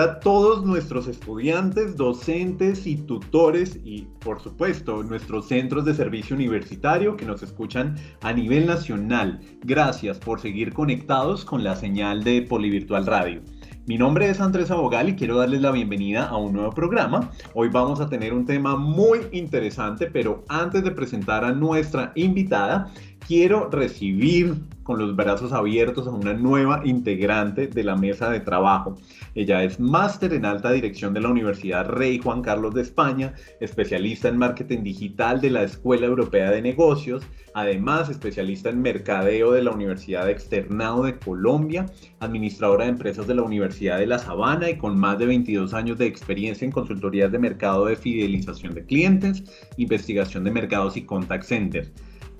A todos nuestros estudiantes, docentes y tutores y por supuesto nuestros centros de servicio universitario que nos escuchan a nivel nacional. Gracias por seguir conectados con la señal de Polivirtual Radio. Mi nombre es Andrés Abogal y quiero darles la bienvenida a un nuevo programa. Hoy vamos a tener un tema muy interesante, pero antes de presentar a nuestra invitada, quiero recibir con los brazos abiertos a una nueva integrante de la mesa de trabajo. Ella es máster en alta dirección de la Universidad Rey Juan Carlos de España, especialista en marketing digital de la Escuela Europea de Negocios, además especialista en mercadeo de la Universidad Externado de Colombia, administradora de empresas de la Universidad de La Sabana y con más de 22 años de experiencia en consultorías de mercado de fidelización de clientes, investigación de mercados y contact centers.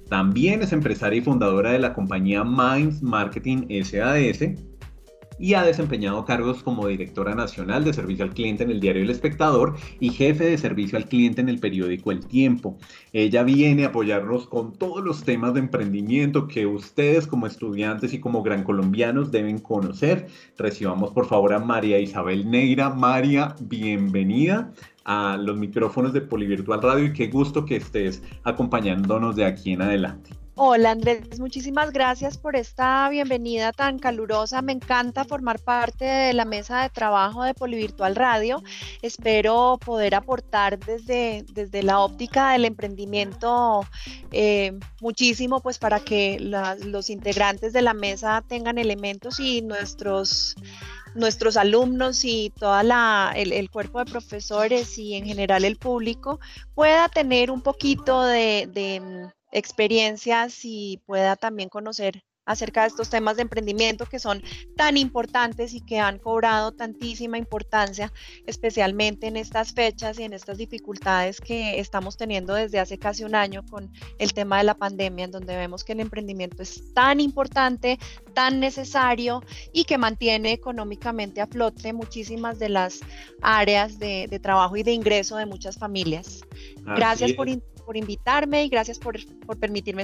También es empresaria y fundadora de la compañía Minds Marketing SAS y ha desempeñado cargos como directora nacional de servicio al cliente en el diario El Espectador y jefe de servicio al cliente en el periódico El Tiempo. Ella viene a apoyarnos con todos los temas de emprendimiento que ustedes como estudiantes y como gran colombianos deben conocer. Recibamos por favor a María Isabel Neira. María, bienvenida a los micrófonos de Polivirtual Radio y qué gusto que estés acompañándonos de aquí en adelante. Hola Andrés, muchísimas gracias por esta bienvenida tan calurosa. Me encanta formar parte de la mesa de trabajo de Polivirtual Radio. Espero poder aportar desde, desde la óptica del emprendimiento eh, muchísimo, pues para que los integrantes de la mesa tengan elementos y nuestros nuestros alumnos y todo el, el, cuerpo de profesores y en general el público pueda tener un poquito de, experiencias y pueda también conocer acerca de estos temas de emprendimiento que son tan importantes y que han cobrado tantísima importancia, especialmente en estas fechas y en estas dificultades que estamos teniendo desde hace casi un año con el tema de la pandemia, en donde vemos que el emprendimiento es tan importante, tan necesario y que mantiene económicamente a flote muchísimas de las áreas de, trabajo y de ingreso de muchas familias. Gracias por, por, invitarme y gracias por, por permitirme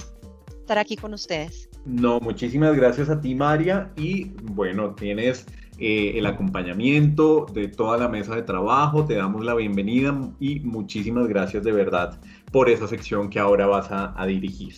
estar aquí con ustedes. No, muchísimas gracias a ti, María. Y bueno, tienes eh, el acompañamiento de toda la mesa de trabajo. Te damos la bienvenida y muchísimas gracias de verdad por esa sección que ahora vas a, a dirigir.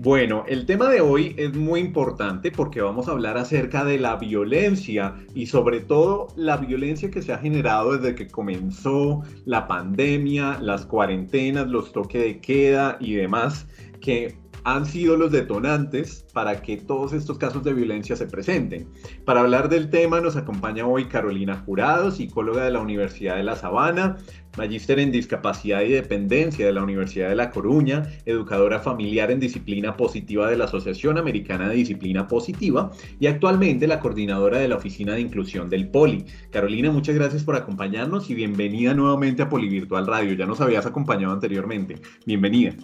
Bueno, el tema de hoy es muy importante porque vamos a hablar acerca de la violencia y sobre todo la violencia que se ha generado desde que comenzó la pandemia, las cuarentenas, los toques de queda y demás que han sido los detonantes para que todos estos casos de violencia se presenten. Para hablar del tema nos acompaña hoy Carolina Jurado, psicóloga de la Universidad de La Sabana, magíster en discapacidad y dependencia de la Universidad de La Coruña, educadora familiar en disciplina positiva de la Asociación Americana de Disciplina Positiva y actualmente la coordinadora de la Oficina de Inclusión del Poli. Carolina, muchas gracias por acompañarnos y bienvenida nuevamente a Polivirtual Radio. Ya nos habías acompañado anteriormente. Bienvenida.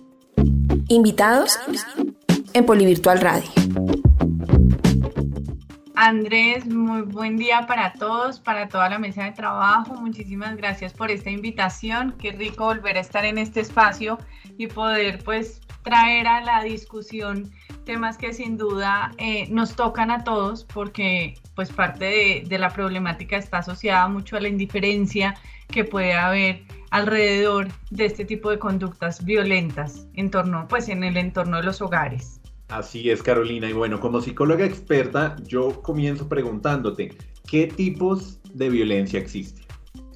Invitados en Polivirtual Radio. Andrés, muy buen día para todos, para toda la mesa de trabajo. Muchísimas gracias por esta invitación. Qué rico volver a estar en este espacio y poder pues traer a la discusión temas que sin duda eh, nos tocan a todos porque pues parte de, de la problemática está asociada mucho a la indiferencia que puede haber alrededor de este tipo de conductas violentas en torno, pues en el entorno de los hogares. Así es, Carolina. Y bueno, como psicóloga experta, yo comienzo preguntándote, ¿qué tipos de violencia existen?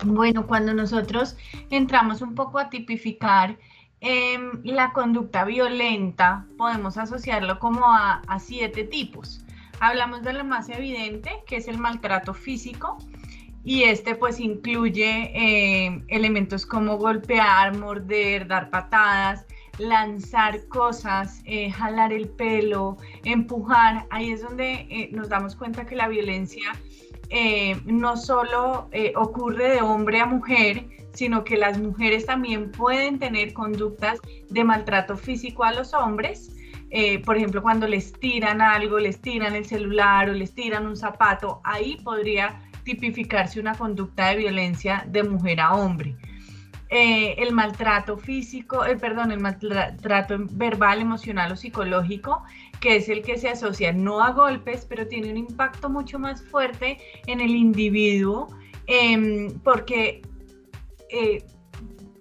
Bueno, cuando nosotros entramos un poco a tipificar em, la conducta violenta, podemos asociarlo como a, a siete tipos. Hablamos de lo más evidente, que es el maltrato físico, y este pues incluye eh, elementos como golpear, morder, dar patadas, lanzar cosas, eh, jalar el pelo, empujar, ahí es donde eh, nos damos cuenta que la violencia no solo ocurre de hombre a mujer, sino que las mujeres también pueden tener conductas de maltrato físico a los hombres. por ejemplo, cuando les tiran algo, les tiran el celular o les tiran un zapato, ahí podría tipificarse una conducta de violencia de mujer a hombre. Eh, el maltrato físico, el perdón, el maltrato verbal, emocional o psicológico, que es el que se asocia no a golpes, pero tiene un impacto mucho más fuerte en el individuo, em, porque eh,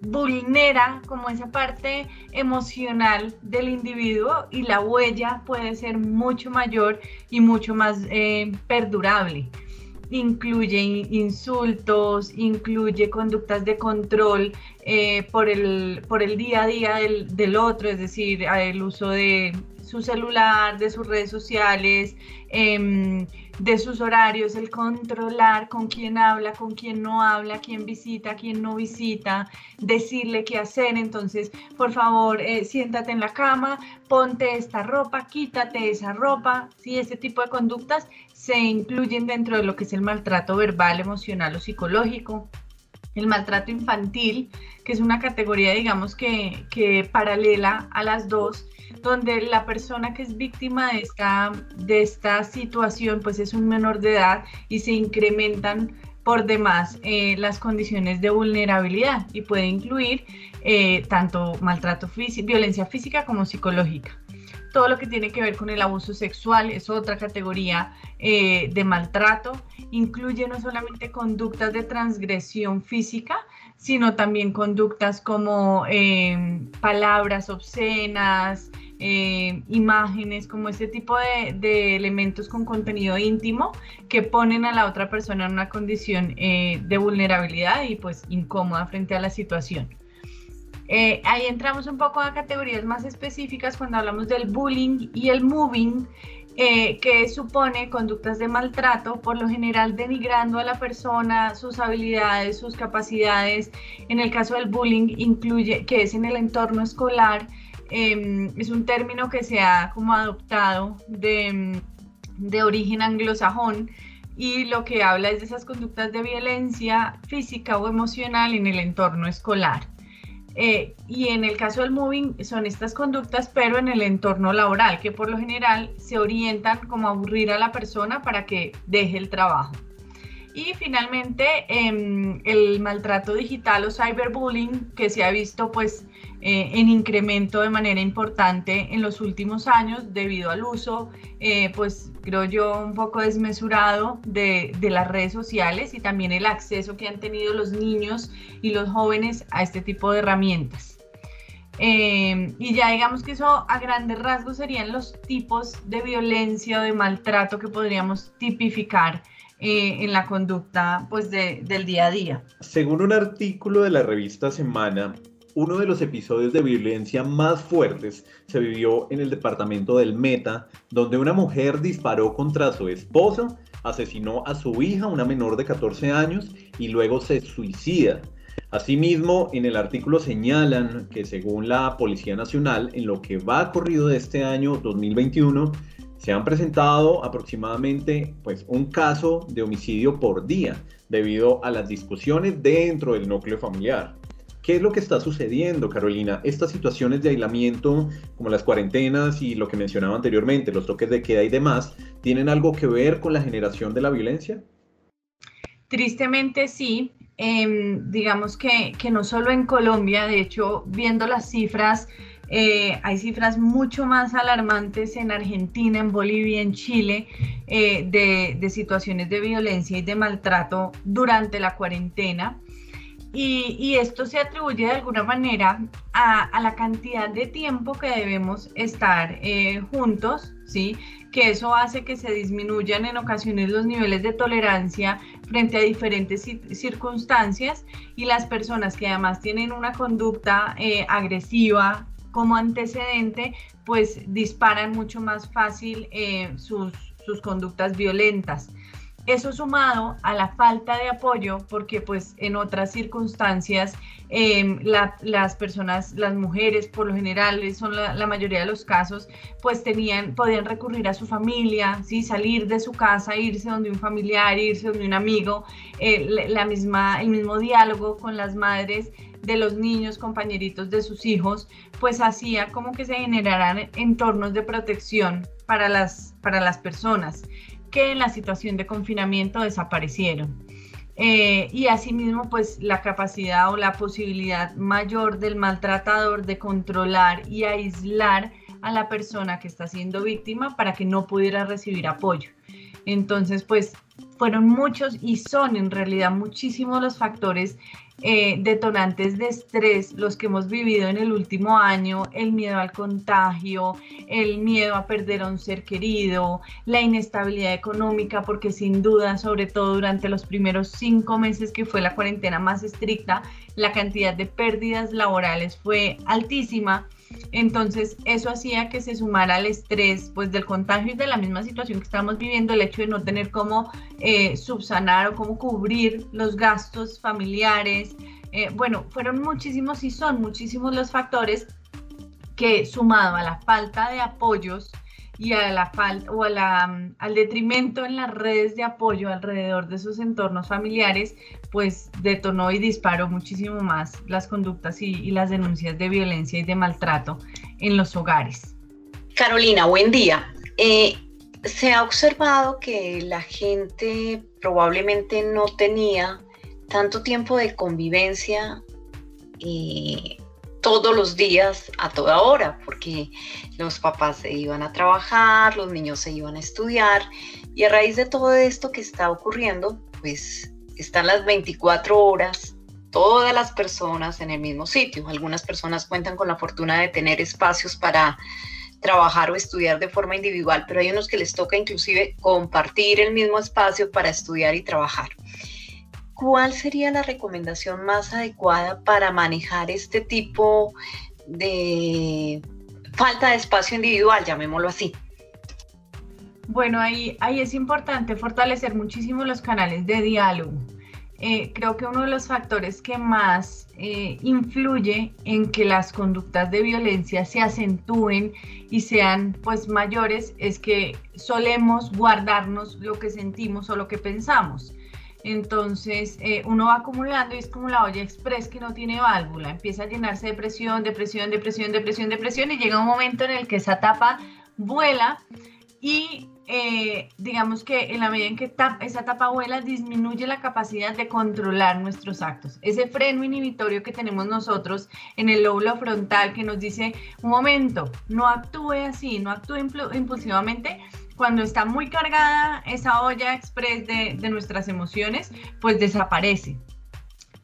vulnera como esa parte emocional del individuo y la huella puede ser mucho mayor y mucho más eh, perdurable incluye insultos, incluye conductas de control eh, por, el, por el día a día del, del, otro, es decir, el uso de su celular, de sus redes sociales, em, de sus horarios, el controlar con quién habla, con quién no habla, quién visita, quién no visita, decirle qué hacer. Entonces, por favor, eh, siéntate en la cama, ponte esta ropa, quítate esa ropa. Si este tipo de conductas se incluyen dentro de lo que es el maltrato verbal, emocional o psicológico. El maltrato infantil, que es una categoría, digamos, que, que paralela a las dos, donde la persona que es víctima de esta, de esta situación pues es un menor de edad y se incrementan por demás eh, las condiciones de vulnerabilidad y puede incluir eh, tanto maltrato físico, violencia física como psicológica. Todo lo que tiene que ver con el abuso sexual es otra categoría eh, de maltrato. Incluye no solamente conductas de transgresión física, sino también conductas como palabras obscenas, eh, imágenes, como este tipo de, elementos con contenido íntimo que ponen a la otra persona en una condición eh, de vulnerabilidad y pues incómoda frente a la situación. Eh, ahí entramos un poco a categorías más específicas cuando hablamos del bullying y el moving, que supone conductas de maltrato, por lo general denigrando a la persona, sus habilidades, sus capacidades. En el caso del bullying incluye que es en el entorno escolar, Em, es un término que se ha como adoptado de, de origen anglosajón y lo que habla es de esas conductas de violencia física o emocional en el entorno escolar. Eh, y en el caso del moving son estas conductas, pero en el entorno laboral, que por lo general se orientan como a aburrir a la persona para que deje el trabajo. Y finalmente, em, el maltrato digital o cyberbullying, que se ha visto pues eh, en incremento de manera importante en los últimos años debido al uso, eh, pues creo yo, un poco desmesurado de, las redes sociales y también el acceso que han tenido los niños y los jóvenes a este tipo de herramientas. Eh, y ya digamos que eso a grandes rasgos serían los tipos de violencia o de maltrato que podríamos tipificar en la conducta pues del día a día. Según un artículo de la revista Semana, uno de los episodios de violencia más fuertes se vivió en el departamento del Meta, donde una mujer disparó contra su esposa, asesinó a su hija, una menor de 14 años, y luego se suicida. Asimismo, en el artículo señalan que según la Policía Nacional, en lo que va corrido de este año 2021, se han presentado aproximadamente pues, un caso de homicidio por día debido a las discusiones dentro del núcleo familiar. ¿Qué es lo que está sucediendo, Carolina? Estas situaciones de aislamiento, como las cuarentenas y lo que mencionaba anteriormente, los toques de queda y demás, ¿tienen algo que ver con la generación de la violencia? Tristemente sí. Em, digamos que, no solo en Colombia, de hecho, viendo las cifras, eh, hay cifras mucho más alarmantes en Argentina, en Bolivia, en Chile, eh, de, de situaciones de violencia y de maltrato durante la cuarentena. Y, esto se atribuye de alguna manera a, la cantidad de tiempo que debemos estar eh, juntos, ¿sí? que eso hace que se disminuyan en ocasiones los niveles de tolerancia frente a diferentes circunstancias y las personas que además tienen una conducta eh, agresiva como antecedente, pues disparan mucho más fácil eh, sus, sus conductas violentas. eso sumado a la falta de apoyo, porque pues en otras circunstancias em, las personas, las mujeres por lo general, son la, mayoría de los casos, pues tenían, podían recurrir a su familia, ¿sí? salir de su casa, irse donde un familiar, irse donde un amigo, eh, la misma, el mismo diálogo con las madres de los niños, compañeritos de sus hijos, pues hacía como que se generaran entornos de protección para las, para las personas que en la situación de confinamiento desaparecieron. Eh, y asimismo, pues la capacidad o la posibilidad mayor del maltratador de controlar y aislar a la persona que está siendo víctima para que no pudiera recibir apoyo. Entonces, pues fueron muchos y son en realidad muchísimos los factores eh, detonantes de estrés, los que hemos vivido en el último año, el miedo al contagio, el miedo a perder a un ser querido, la inestabilidad económica, porque sin duda, sobre todo durante los primeros cinco meses que fue la cuarentena más estricta, la cantidad de pérdidas laborales fue altísima entonces, eso hacía que se sumara al estrés pues, del contagio y de la misma situación que estamos viviendo, el hecho de no tener cómo eh, subsanar o cómo cubrir los gastos familiares. Eh, bueno, fueron muchísimos y son muchísimos los factores que sumado a la falta de apoyos y a la falta o a la, mm, al detrimento en las redes de apoyo alrededor de esos entornos familiares, pues detonó y disparó muchísimo más las conductas y, las denuncias de violencia y de maltrato en los hogares. Carolina, buen día. Eh, se ha observado que la gente probablemente no tenía tanto tiempo de convivencia y todos los días, a toda hora, porque los papás se iban a trabajar, los niños se iban a estudiar, y a raíz de todo esto que está ocurriendo, pues están las 24 horas, todas las personas en el mismo sitio. Algunas personas cuentan con la fortuna de tener espacios para trabajar o estudiar de forma individual, pero hay unos que les toca inclusive compartir el mismo espacio para estudiar y trabajar. ¿Cuál sería la recomendación más adecuada para manejar este tipo de falta de espacio individual, llamémoslo así? Bueno, ahí, ahí es importante fortalecer muchísimo los canales de diálogo. Eh, creo que uno de los factores que más eh, influye en que las conductas de violencia se acentúen y sean pues mayores es que solemos guardarnos lo que sentimos o lo que pensamos. Entonces eh, uno va acumulando y es como la olla express que no tiene válvula, empieza a llenarse de presión, de presión, de presión, de presión, de presión y llega un momento en el que esa tapa vuela y eh, digamos que en la medida en que esa tapa vuela disminuye la capacidad de controlar nuestros actos. Ese freno inhibitorio que tenemos nosotros en el lóbulo frontal que nos dice, un momento, no actúe así, no actúe impulsivamente, cuando está muy cargada esa olla express de, nuestras emociones, pues desaparece.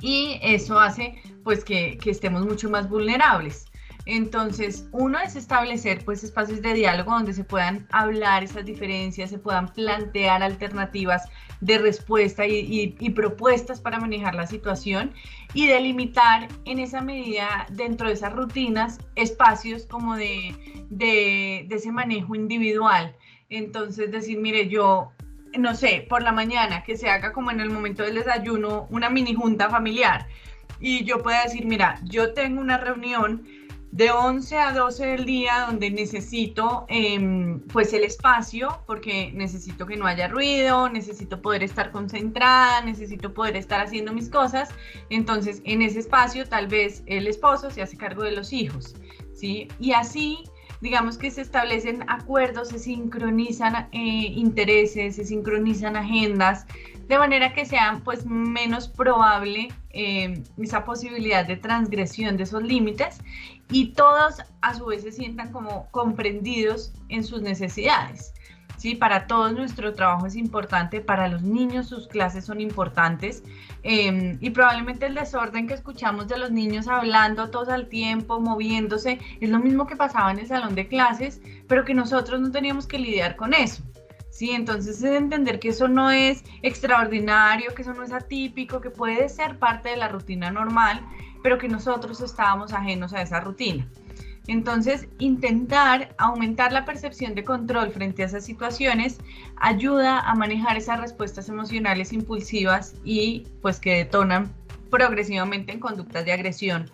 Y eso hace pues que, estemos mucho más vulnerables. Entonces, uno es establecer pues espacios de diálogo donde se puedan hablar esas diferencias, se puedan plantear alternativas de respuesta y, propuestas para manejar la situación y delimitar en esa medida dentro de esas rutinas espacios como de, de ese manejo individual entonces decir, mire, yo, no sé, por la mañana que se haga como en el momento del desayuno una mini junta familiar y yo pueda decir, mira, yo tengo una reunión de 11 a 12 del día donde necesito em, pues el espacio porque necesito que no haya ruido, necesito poder estar concentrada, necesito poder estar haciendo mis cosas. Entonces en ese espacio tal vez el esposo se hace cargo de los hijos, ¿sí? Y así digamos que se establecen acuerdos, se sincronizan eh, intereses, se sincronizan agendas, de manera que sea pues menos probable eh, esa posibilidad de transgresión de esos límites y todos a su vez se sientan como comprendidos en sus necesidades. ¿Sí? Para todos nuestro trabajo es importante, para los niños sus clases son importantes em, y probablemente el desorden que escuchamos de los niños hablando todos al tiempo, moviéndose, es lo mismo que pasaba en el salón de clases, pero que nosotros no teníamos que lidiar con eso. Sí, entonces es entender que eso no es extraordinario, que eso no es atípico, que puede ser parte de la rutina normal, pero que nosotros estábamos ajenos a esa rutina. Entonces, intentar aumentar la percepción de control frente a esas situaciones ayuda a manejar esas respuestas emocionales impulsivas y pues que detonan progresivamente en conductas de agresión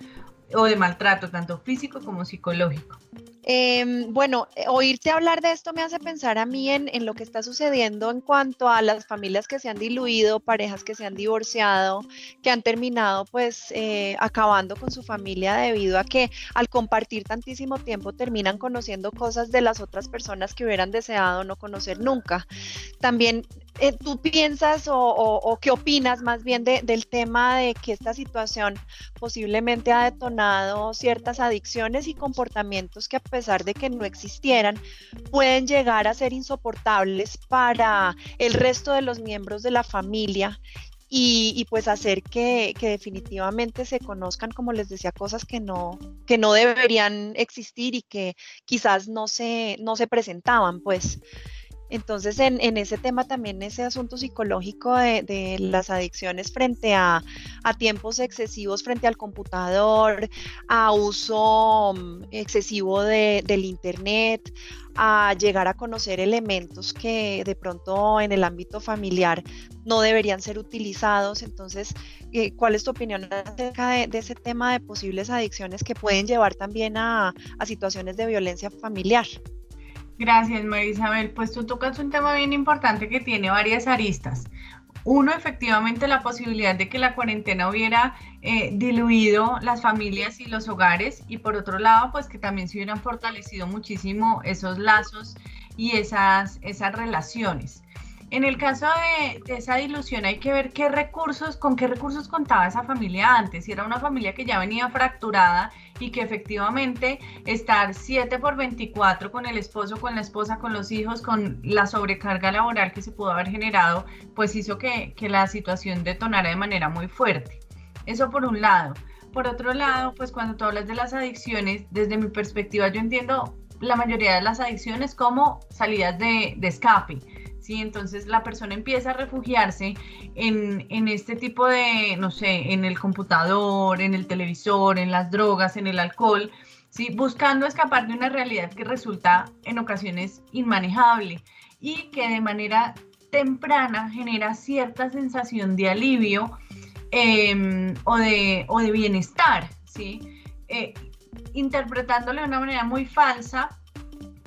o de maltrato, tanto físico como psicológico. Em, bueno, eh, oírte hablar de esto me hace pensar a mí en, lo que está sucediendo en cuanto a las familias que se han diluido, parejas que se han divorciado, que han terminado pues eh, acabando con su familia debido a que al compartir tantísimo tiempo terminan conociendo cosas de las otras personas que hubieran deseado no conocer nunca. También eh, ¿tú piensas o, qué opinas más bien del tema de que esta situación posiblemente ha detonado ciertas adicciones y comportamientos que a pesar de que no existieran, pueden llegar a ser insoportables para el resto de los miembros de la familia y, pues hacer que, definitivamente se conozcan, como les decía, cosas que no, que no deberían existir y que quizás no se, no se presentaban, pues. Entonces, en, ese tema también ese asunto psicológico de, las adicciones frente a, tiempos excesivos frente al computador, a uso mm, excesivo del Internet, a llegar a conocer elementos que de pronto en el ámbito familiar no deberían ser utilizados. Entonces, eh, ¿cuál es tu opinión acerca de, ese tema de posibles adicciones que pueden llevar también a situaciones de violencia familiar? Gracias, María Isabel. Pues tú tocas un tema bien importante que tiene varias aristas. Uno, efectivamente, la posibilidad de que la cuarentena hubiera eh, diluido las familias y los hogares y por otro lado, pues que también se hubieran fortalecido muchísimo esos lazos y esas, esas relaciones. En el caso de, esa dilución hay que ver qué recursos, con qué recursos contaba esa familia antes. Si era una familia que ya venía fracturada y que efectivamente estar 7 por 24 con el esposo, con la esposa, con los hijos, con la sobrecarga laboral que se pudo haber generado, pues hizo que, que la situación detonara de manera muy fuerte. Eso por un lado. Por otro lado, pues cuando tú hablas de las adicciones, desde mi perspectiva yo entiendo la mayoría de las adicciones como salidas de, de escape ¿sí? Entonces la persona empieza a refugiarse en, este tipo de, no sé, en el computador, en el televisor, en las drogas, en el alcohol, ¿sí? Buscando escapar de una realidad que resulta en ocasiones inmanejable y que de manera temprana genera cierta sensación de alivio em, o, de, o, de, bienestar, ¿sí? Eh, de una manera muy falsa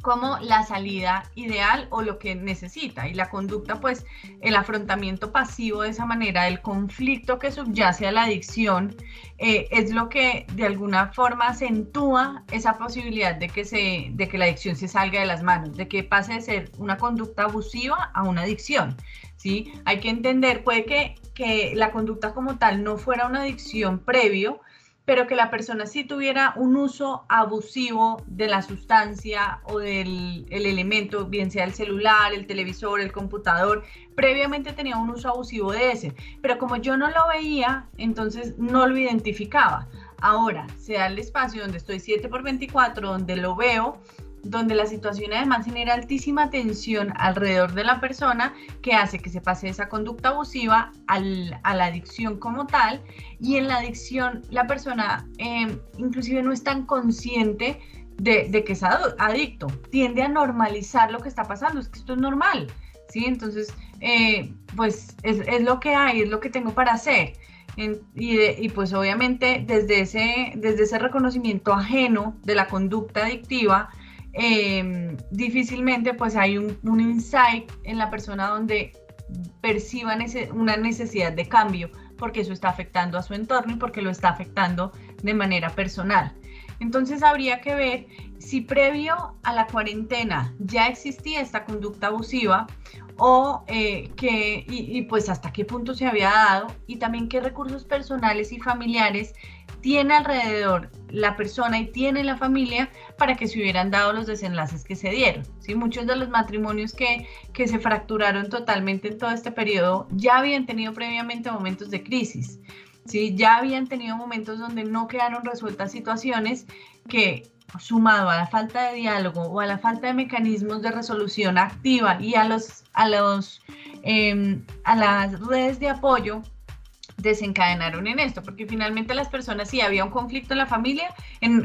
como la salida ideal o lo que necesita. Y la conducta, pues el afrontamiento pasivo de esa manera, el conflicto que subyace a la adicción, eh, es lo que de alguna forma acentúa esa posibilidad de que, se, de que la adicción se salga de las manos, de que pase de ser una conducta abusiva a una adicción. ¿sí? Hay que entender, puede que, que la conducta como tal no fuera una adicción previo, pero que la persona sí tuviera un uso abusivo de la sustancia o del el elemento, bien sea el celular, el televisor, el computador, previamente tenía un uso abusivo de ese, pero como yo no lo veía, entonces no lo identificaba. Ahora, sea el espacio donde estoy 7 por 24, donde lo veo, donde la situación además genera altísima tensión alrededor de la persona que hace que se pase esa conducta abusiva a la adicción como tal y en la adicción la persona em, inclusive no es tan consciente de, que es adicto, tiende a normalizar lo que está pasando, es que esto es normal, ¿sí? Entonces, eh, pues es, lo que hay, es lo que tengo para hacer. y, y, pues obviamente desde ese, desde ese reconocimiento ajeno de la conducta adictiva, Em, difícilmente pues hay un, insight en la persona donde perciba una necesidad de cambio porque eso está afectando a su entorno y porque lo está afectando de manera personal. Entonces habría que ver si previo a la cuarentena ya existía esta conducta abusiva o eh, que, y, pues hasta qué punto se había dado y también qué recursos personales y familiares tiene alrededor la persona y tiene la familia para que se hubieran dado los desenlaces que se dieron. ¿sí? Muchos de los matrimonios que, que se fracturaron totalmente en todo este periodo ya habían tenido previamente momentos de crisis. ¿sí? Ya habían tenido momentos donde no quedaron resueltas situaciones que sumado a la falta de diálogo o a la falta de mecanismos de resolución activa y a los a los em, a las redes de apoyo desencadenaron en esto, porque finalmente las personas, si había un conflicto en la familia,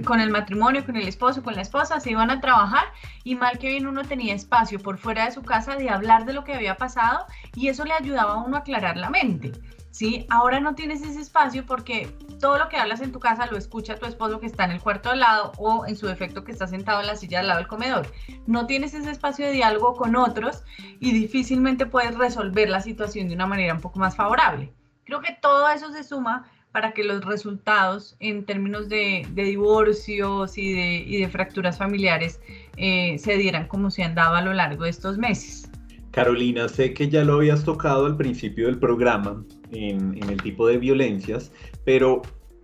con el matrimonio, con el esposo, con la esposa, se iban a trabajar y mal que bien uno tenía espacio por fuera de su casa de hablar de lo que había pasado y eso le ayudaba a uno a aclarar la mente. ¿sí? Ahora no tienes ese espacio porque todo lo que hablas en tu casa lo escucha tu esposo que está en el cuarto al lado o en su defecto que está sentado en la silla al lado del comedor. No tienes ese espacio de diálogo con otros y difícilmente puedes resolver la situación de una manera un poco más favorable. Creo que todo eso se suma para que los resultados en términos de, divorcios y de, fracturas familiares eh, se dieran como se han dado a lo largo de estos meses. Carolina, sé que ya lo habías tocado al principio del programa en, el tipo de violencias, pero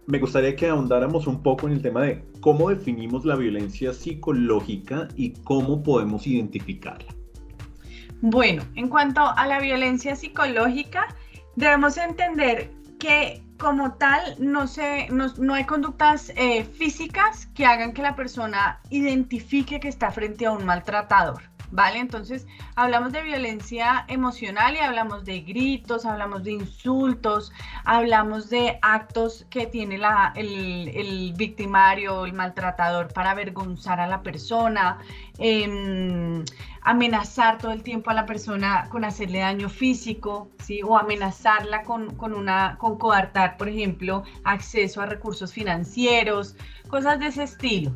me gustaría que ahondáramos un poco en el tema de cómo definimos la violencia psicológica y cómo podemos identificarla. Bueno, en cuanto a la violencia psicológica, debemos entender que como tal no, se, no, hay conductas eh, físicas que hagan que la persona identifique que está frente a un maltratador. ¿Vale? Entonces hablamos de violencia emocional y hablamos de gritos, hablamos de insultos, hablamos de actos que tiene la, el, el, victimario, el maltratador para avergonzar a la persona, eh, amenazar todo el tiempo a la persona con hacerle daño físico, ¿sí? O amenazarla con, con, una, con coartar, por ejemplo, acceso a recursos financieros, cosas de ese estilo.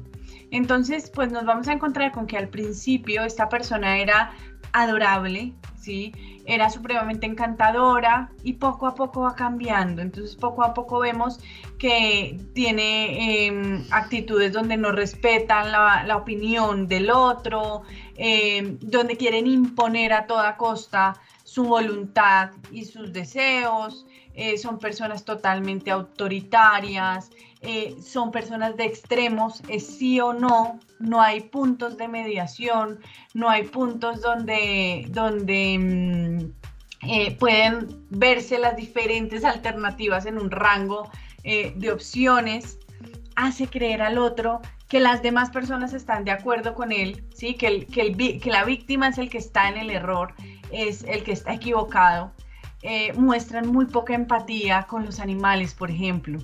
Entonces, pues nos vamos a encontrar con que al principio esta persona era adorable, ¿sí? Era supremamente encantadora y poco a poco va cambiando. Entonces, poco a poco vemos que tiene em, actitudes donde no respetan la, opinión del otro, em, donde quieren imponer a toda costa su voluntad y sus deseos, eh, son personas totalmente autoritarias, eh, son personas de extremos, es sí o no, no hay puntos de mediación, no hay puntos donde, donde mm, eh, pueden verse las diferentes alternativas en un rango de opciones, hace creer al otro que las demás personas están de acuerdo con él, ¿sí? que, el, que, el, que la víctima es el que está en el error, es el que está equivocado. Muestran muy poca empatía con los animales, por ejemplo.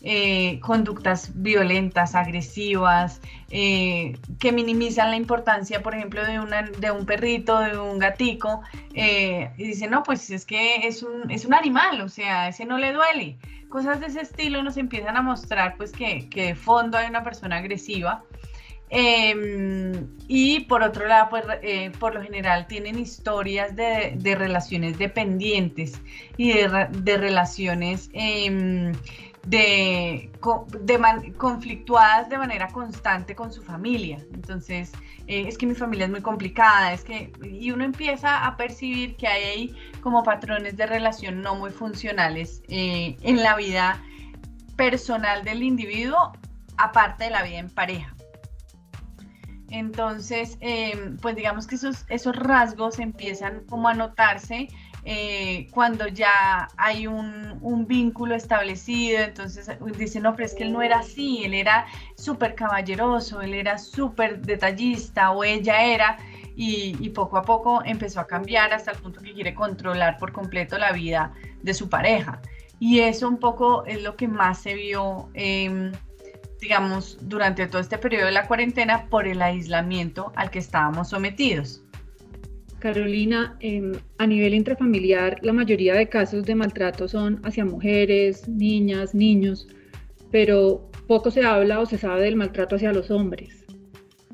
Eh, conductas violentas, agresivas, eh, que minimizan la importancia, por ejemplo, de, una, de un perrito, de un gatico, eh, y dicen, no, pues es que es un, es un animal, o sea, ese no le duele. Cosas de ese estilo nos empiezan a mostrar pues que, que de fondo hay una persona agresiva. Em, y por otro lado, pues por lo general tienen historias de, relaciones dependientes y de, de relaciones em, de, conflictuadas de manera constante con su familia. Entonces, eh, es que mi familia es muy complicada, es que, y uno empieza a percibir que hay como patrones de relación no muy funcionales eh, en la vida personal del individuo, aparte de la vida en pareja. Entonces, eh, pues digamos que esos, esos rasgos empiezan como a notarse eh, cuando ya hay un, vínculo establecido, entonces dicen, no, pero es que él no era así, él era súper caballeroso, él era súper detallista o ella era, y, poco a poco empezó a cambiar hasta el punto que quiere controlar por completo la vida de su pareja. Y eso un poco es lo que más se vio, em, digamos, durante todo este periodo de la cuarentena por el aislamiento al que estábamos sometidos. Carolina, em, a nivel intrafamiliar, la mayoría de casos de maltrato son hacia mujeres, niñas, niños, pero poco se habla o se sabe del maltrato hacia los hombres.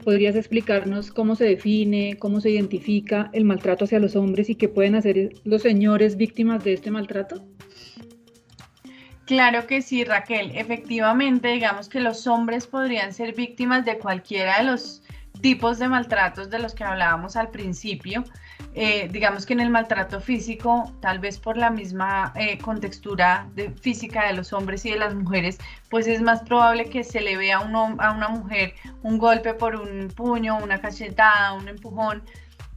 ¿Podrías explicarnos cómo se define, cómo se identifica el maltrato hacia los hombres y qué pueden hacer los señores víctimas de este maltrato? Claro que sí, Raquel. Efectivamente, digamos que los hombres podrían ser víctimas de cualquiera de los tipos de maltratos de los que hablábamos al principio. Eh, digamos que en el maltrato físico, tal vez por la misma eh, contextura de, física de los hombres y de las mujeres, pues es más probable que se le vea a, a una mujer un golpe por un puño, una cachetada, un empujón,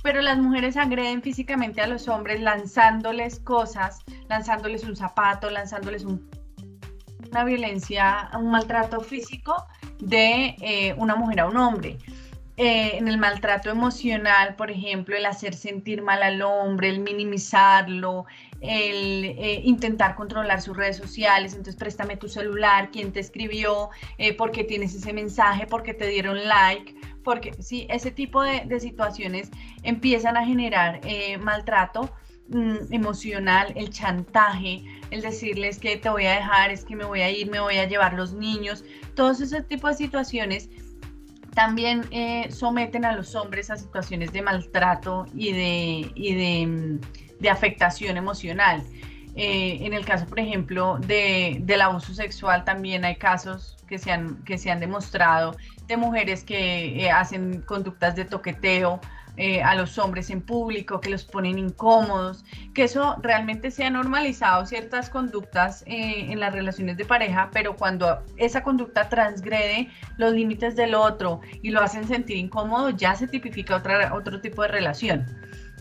pero las mujeres agreden físicamente a los hombres lanzándoles cosas, lanzándoles un zapato, lanzándoles un, violencia, un maltrato físico de eh, una mujer a un hombre. eh, en el maltrato emocional, por ejemplo, el hacer sentir mal al hombre, el minimizarlo, el eh, intentar controlar sus redes sociales, entonces préstame tu celular, quién te escribió, eh, por qué tienes ese mensaje, por qué te dieron like, porque sí, ese tipo de, situaciones empiezan a generar maltrato mm, emocional, el chantaje, el decirles que te voy a dejar, es que me voy a ir, me voy a llevar los niños, todos esos tipos de situaciones también eh, someten a los hombres a situaciones de maltrato y de, de, mm, de afectación emocional. Eh, en el caso, por ejemplo, de, del abuso sexual, también hay casos que se han, que se han demostrado de mujeres que eh, hacen conductas de toqueteo eh, a los hombres en público, que los ponen incómodos, que eso realmente se ha normalizado ciertas conductas eh, en las relaciones de pareja, pero cuando esa conducta transgrede los límites del otro y lo hacen sentir incómodo, ya se tipifica otra, otro tipo de relación.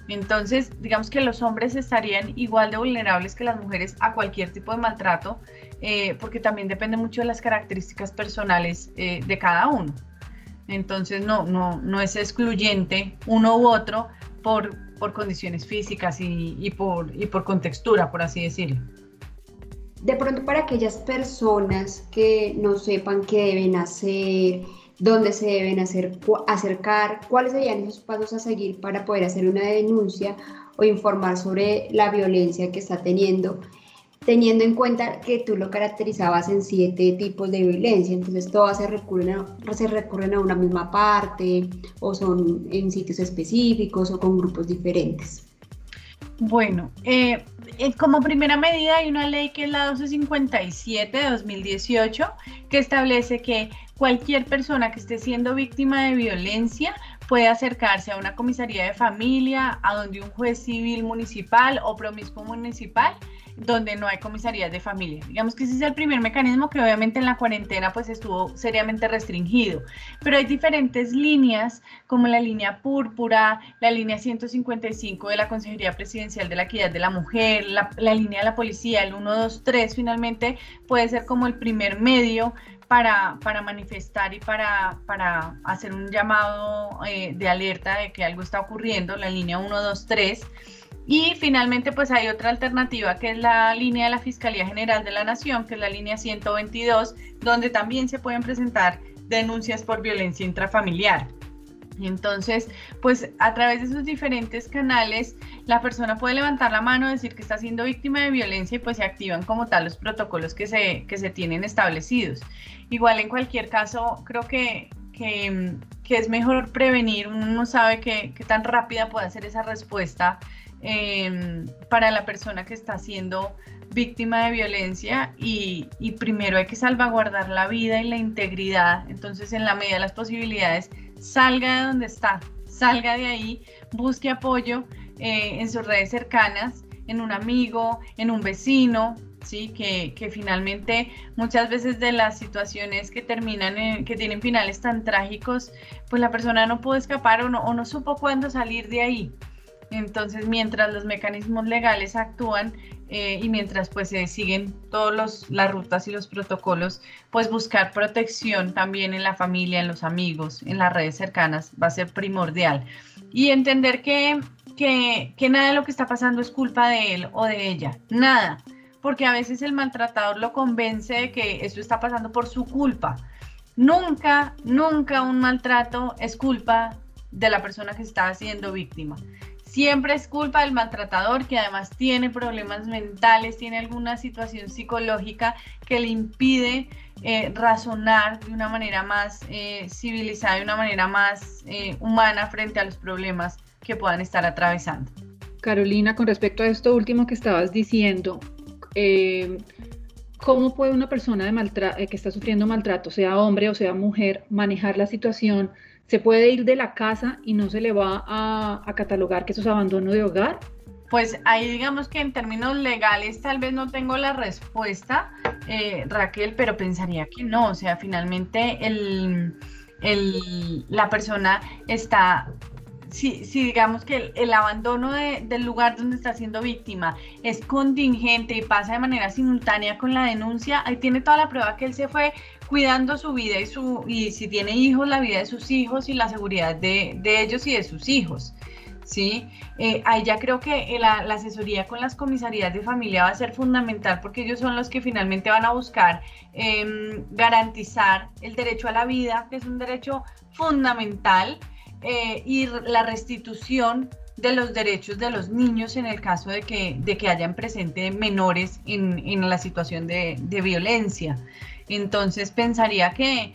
Entonces, digamos que los hombres estarían igual de vulnerables que las mujeres a cualquier tipo de maltrato, eh, porque también depende mucho de las características personales de cada uno. Entonces no, no, no es excluyente uno u otro por, por condiciones físicas y, por, y por contextura, por así decirlo. De pronto para aquellas personas que no sepan qué deben hacer, dónde se deben hacer, acercar, cuáles serían esos pasos a seguir para poder hacer una denuncia o informar sobre la violencia que está teniendo teniendo en cuenta que tú lo caracterizabas en siete tipos de violencia, entonces todas se recurren a, una misma parte o son en sitios específicos o con grupos diferentes. Bueno, eh, eh, como primera medida hay una ley que es la 1257 de 2018 que establece que cualquier persona que esté siendo víctima de violencia puede acercarse a una comisaría de familia, a donde un juez civil municipal o promiscuo municipal donde no hay comisarías de familia. Digamos que ese es el primer mecanismo que obviamente en la cuarentena pues estuvo seriamente restringido, pero hay diferentes líneas como la línea púrpura, la línea 155 de la Consejería Presidencial de la Equidad de la Mujer, la, línea de la policía, el 123 finalmente puede ser como el primer medio para, para, manifestar y para, para hacer un llamado eh, de alerta de que algo está ocurriendo, la línea 123. Y finalmente, pues hay otra alternativa que es la línea de la Fiscalía General de la Nación, que es la línea 122, donde también se pueden presentar denuncias por violencia intrafamiliar. Entonces, pues a través de esos diferentes canales, la persona puede levantar la mano, decir que está siendo víctima de violencia y pues se activan como tal los protocolos que se, que se tienen establecidos. Igual en cualquier caso, creo que, que, es mejor prevenir, uno no sabe qué tan rápida puede ser esa respuesta Em, para la persona que está siendo víctima de violencia y, primero hay que salvaguardar la vida y la integridad. Entonces, en la medida de las posibilidades, salga de donde está, salga de ahí, busque apoyo eh, en sus redes cercanas, en un amigo, en un vecino, ¿sí? Que, finalmente muchas veces de las situaciones que terminan, en, que tienen finales tan trágicos, pues la persona no pudo escapar o no supo cuándo salir de ahí. Entonces, mientras los mecanismos legales actúan eh, y mientras pues se siguen todas las rutas y los protocolos, pues buscar protección también en la familia, en los amigos, en las redes cercanas va a ser primordial. Y entender que, que, que nada de lo que está pasando es culpa de él o de ella, nada, porque a veces el maltratador lo convence de que esto está pasando por su culpa. Nunca, nunca un maltrato es culpa de la persona que está siendo víctima siempre es culpa del maltratador que además tiene problemas mentales, tiene alguna situación psicológica que le impide eh, razonar de una manera más eh, civilizada, de una manera más eh, humana frente a los problemas que puedan estar atravesando. Carolina, con respecto a esto último que estabas diciendo, ¿cómo puede una persona que está sufriendo maltrato, sea hombre o sea mujer, manejar la situación? ¿Se puede ir de la casa y no se le va a, catalogar que eso es abandono de hogar? Pues ahí digamos que en términos legales tal vez no tengo la respuesta, eh, Raquel, pero pensaría que no. O sea, finalmente el, la persona está si, digamos que el, abandono del lugar donde está siendo víctima es contingente y pasa de manera simultánea con la denuncia, ahí tiene toda la prueba que él se fue cuidando su vida y, su, y si tiene hijos, la vida de sus hijos y la seguridad de, ellos y de sus hijos. ¿sí? Eh, ahí ya creo que la, asesoría con las comisarías de familia va a ser fundamental porque ellos son los que finalmente van a buscar em, garantizar el derecho a la vida, que es un derecho fundamental, eh, y la restitución de los derechos de los niños en el caso de que, de que hayan presente menores en, la situación de, violencia. Entonces pensaría que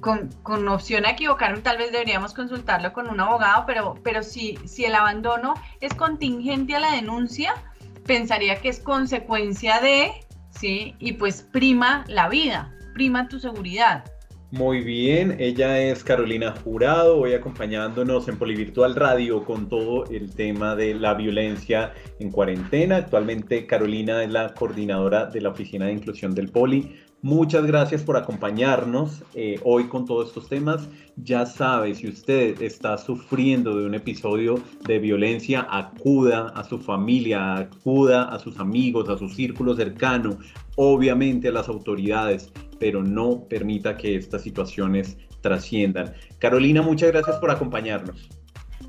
con, opción a equivocarme, tal vez deberíamos consultarlo con un abogado, pero, pero si, si el abandono es contingente a la denuncia, pensaría que es consecuencia de, ¿sí? Y pues prima la vida, prima tu seguridad. Muy bien, ella es Carolina Jurado, hoy acompañándonos en Polivirtual Radio con todo el tema de la violencia en cuarentena. Actualmente Carolina es la coordinadora de la Oficina de Inclusión del Poli. Muchas gracias por acompañarnos eh, hoy con todos estos temas. Ya sabe, si usted está sufriendo de un episodio de violencia, acuda a su familia, acuda a sus amigos, a su círculo cercano, obviamente a las autoridades, pero no permita que estas situaciones trasciendan. Carolina, muchas gracias por acompañarnos.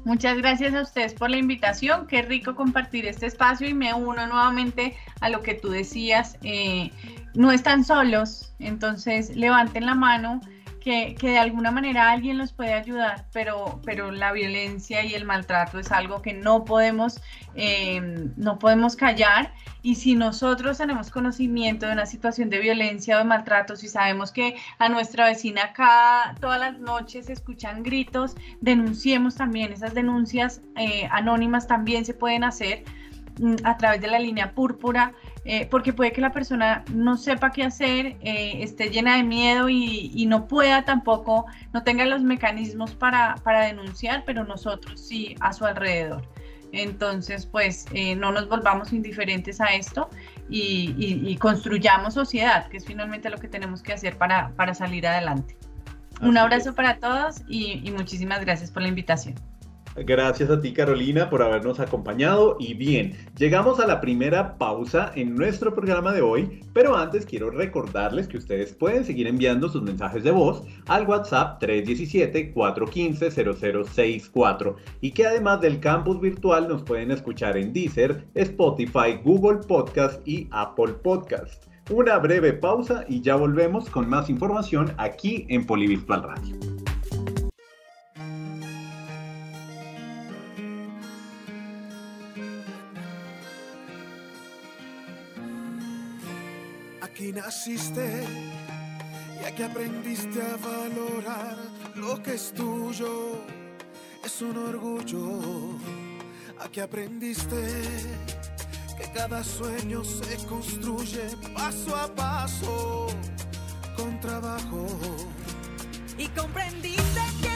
Muchas gracias a ustedes por la invitación. Qué rico compartir este espacio y me uno nuevamente a lo que tú decías. Eh, no están solos, entonces levanten la mano. Que, de alguna manera alguien los puede ayudar, pero, pero la violencia y el maltrato es algo que no podemos, eh, no podemos callar y si nosotros tenemos conocimiento de una situación de violencia o de maltrato, si sabemos que a nuestra vecina cada, todas las noches se escuchan gritos, denunciemos también. Esas denuncias eh, anónimas también se pueden hacer mm, a través de la línea púrpura, eh, porque puede que la persona no sepa qué hacer, eh, esté llena de miedo y, y, no pueda tampoco, no tenga los mecanismos para, para denunciar, pero nosotros sí a su alrededor. Entonces, pues eh, no nos volvamos indiferentes a esto y, construyamos sociedad, que es finalmente lo que tenemos que hacer para, salir adelante. Un abrazo para todos y muchísimas gracias por la invitación. Gracias a ti Carolina por habernos acompañado y bien, llegamos a la primera pausa en nuestro programa de hoy, pero antes quiero recordarles que ustedes pueden seguir enviando sus mensajes de voz al WhatsApp 317-415-0064 y que además del campus virtual nos pueden escuchar en Deezer, Spotify, Google Podcast y Apple Podcast. Una breve pausa y ya volvemos con más información aquí en Polivirtual Radio. Naciste y aquí aprendiste a valorar lo que es tuyo. Es un orgullo. Aquí aprendiste que cada sueño se construye paso a paso con trabajo. Y comprendiste que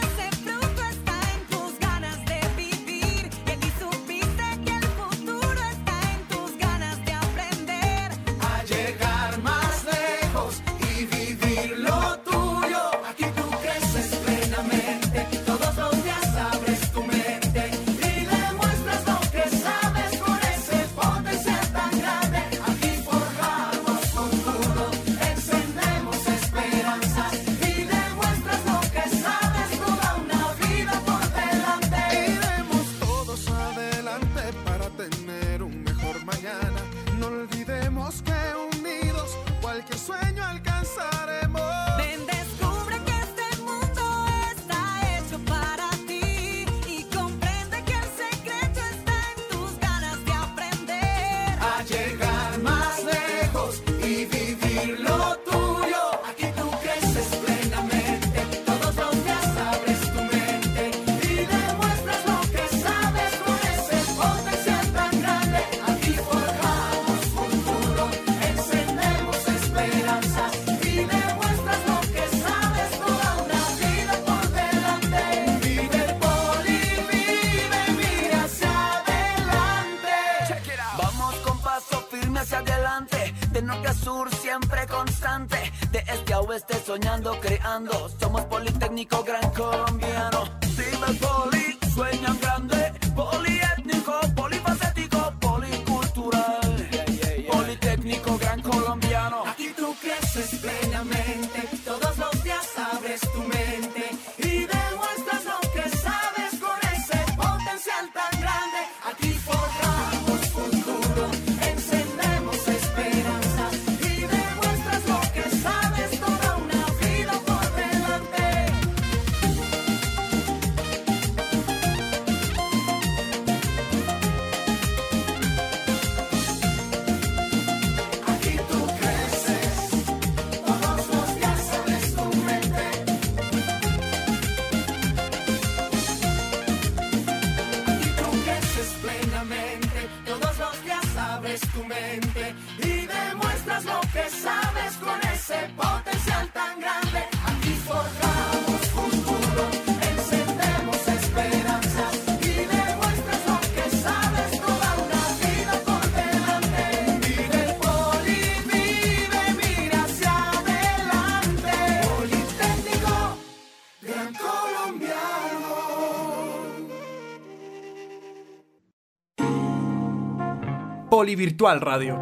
Polivirtual Radio.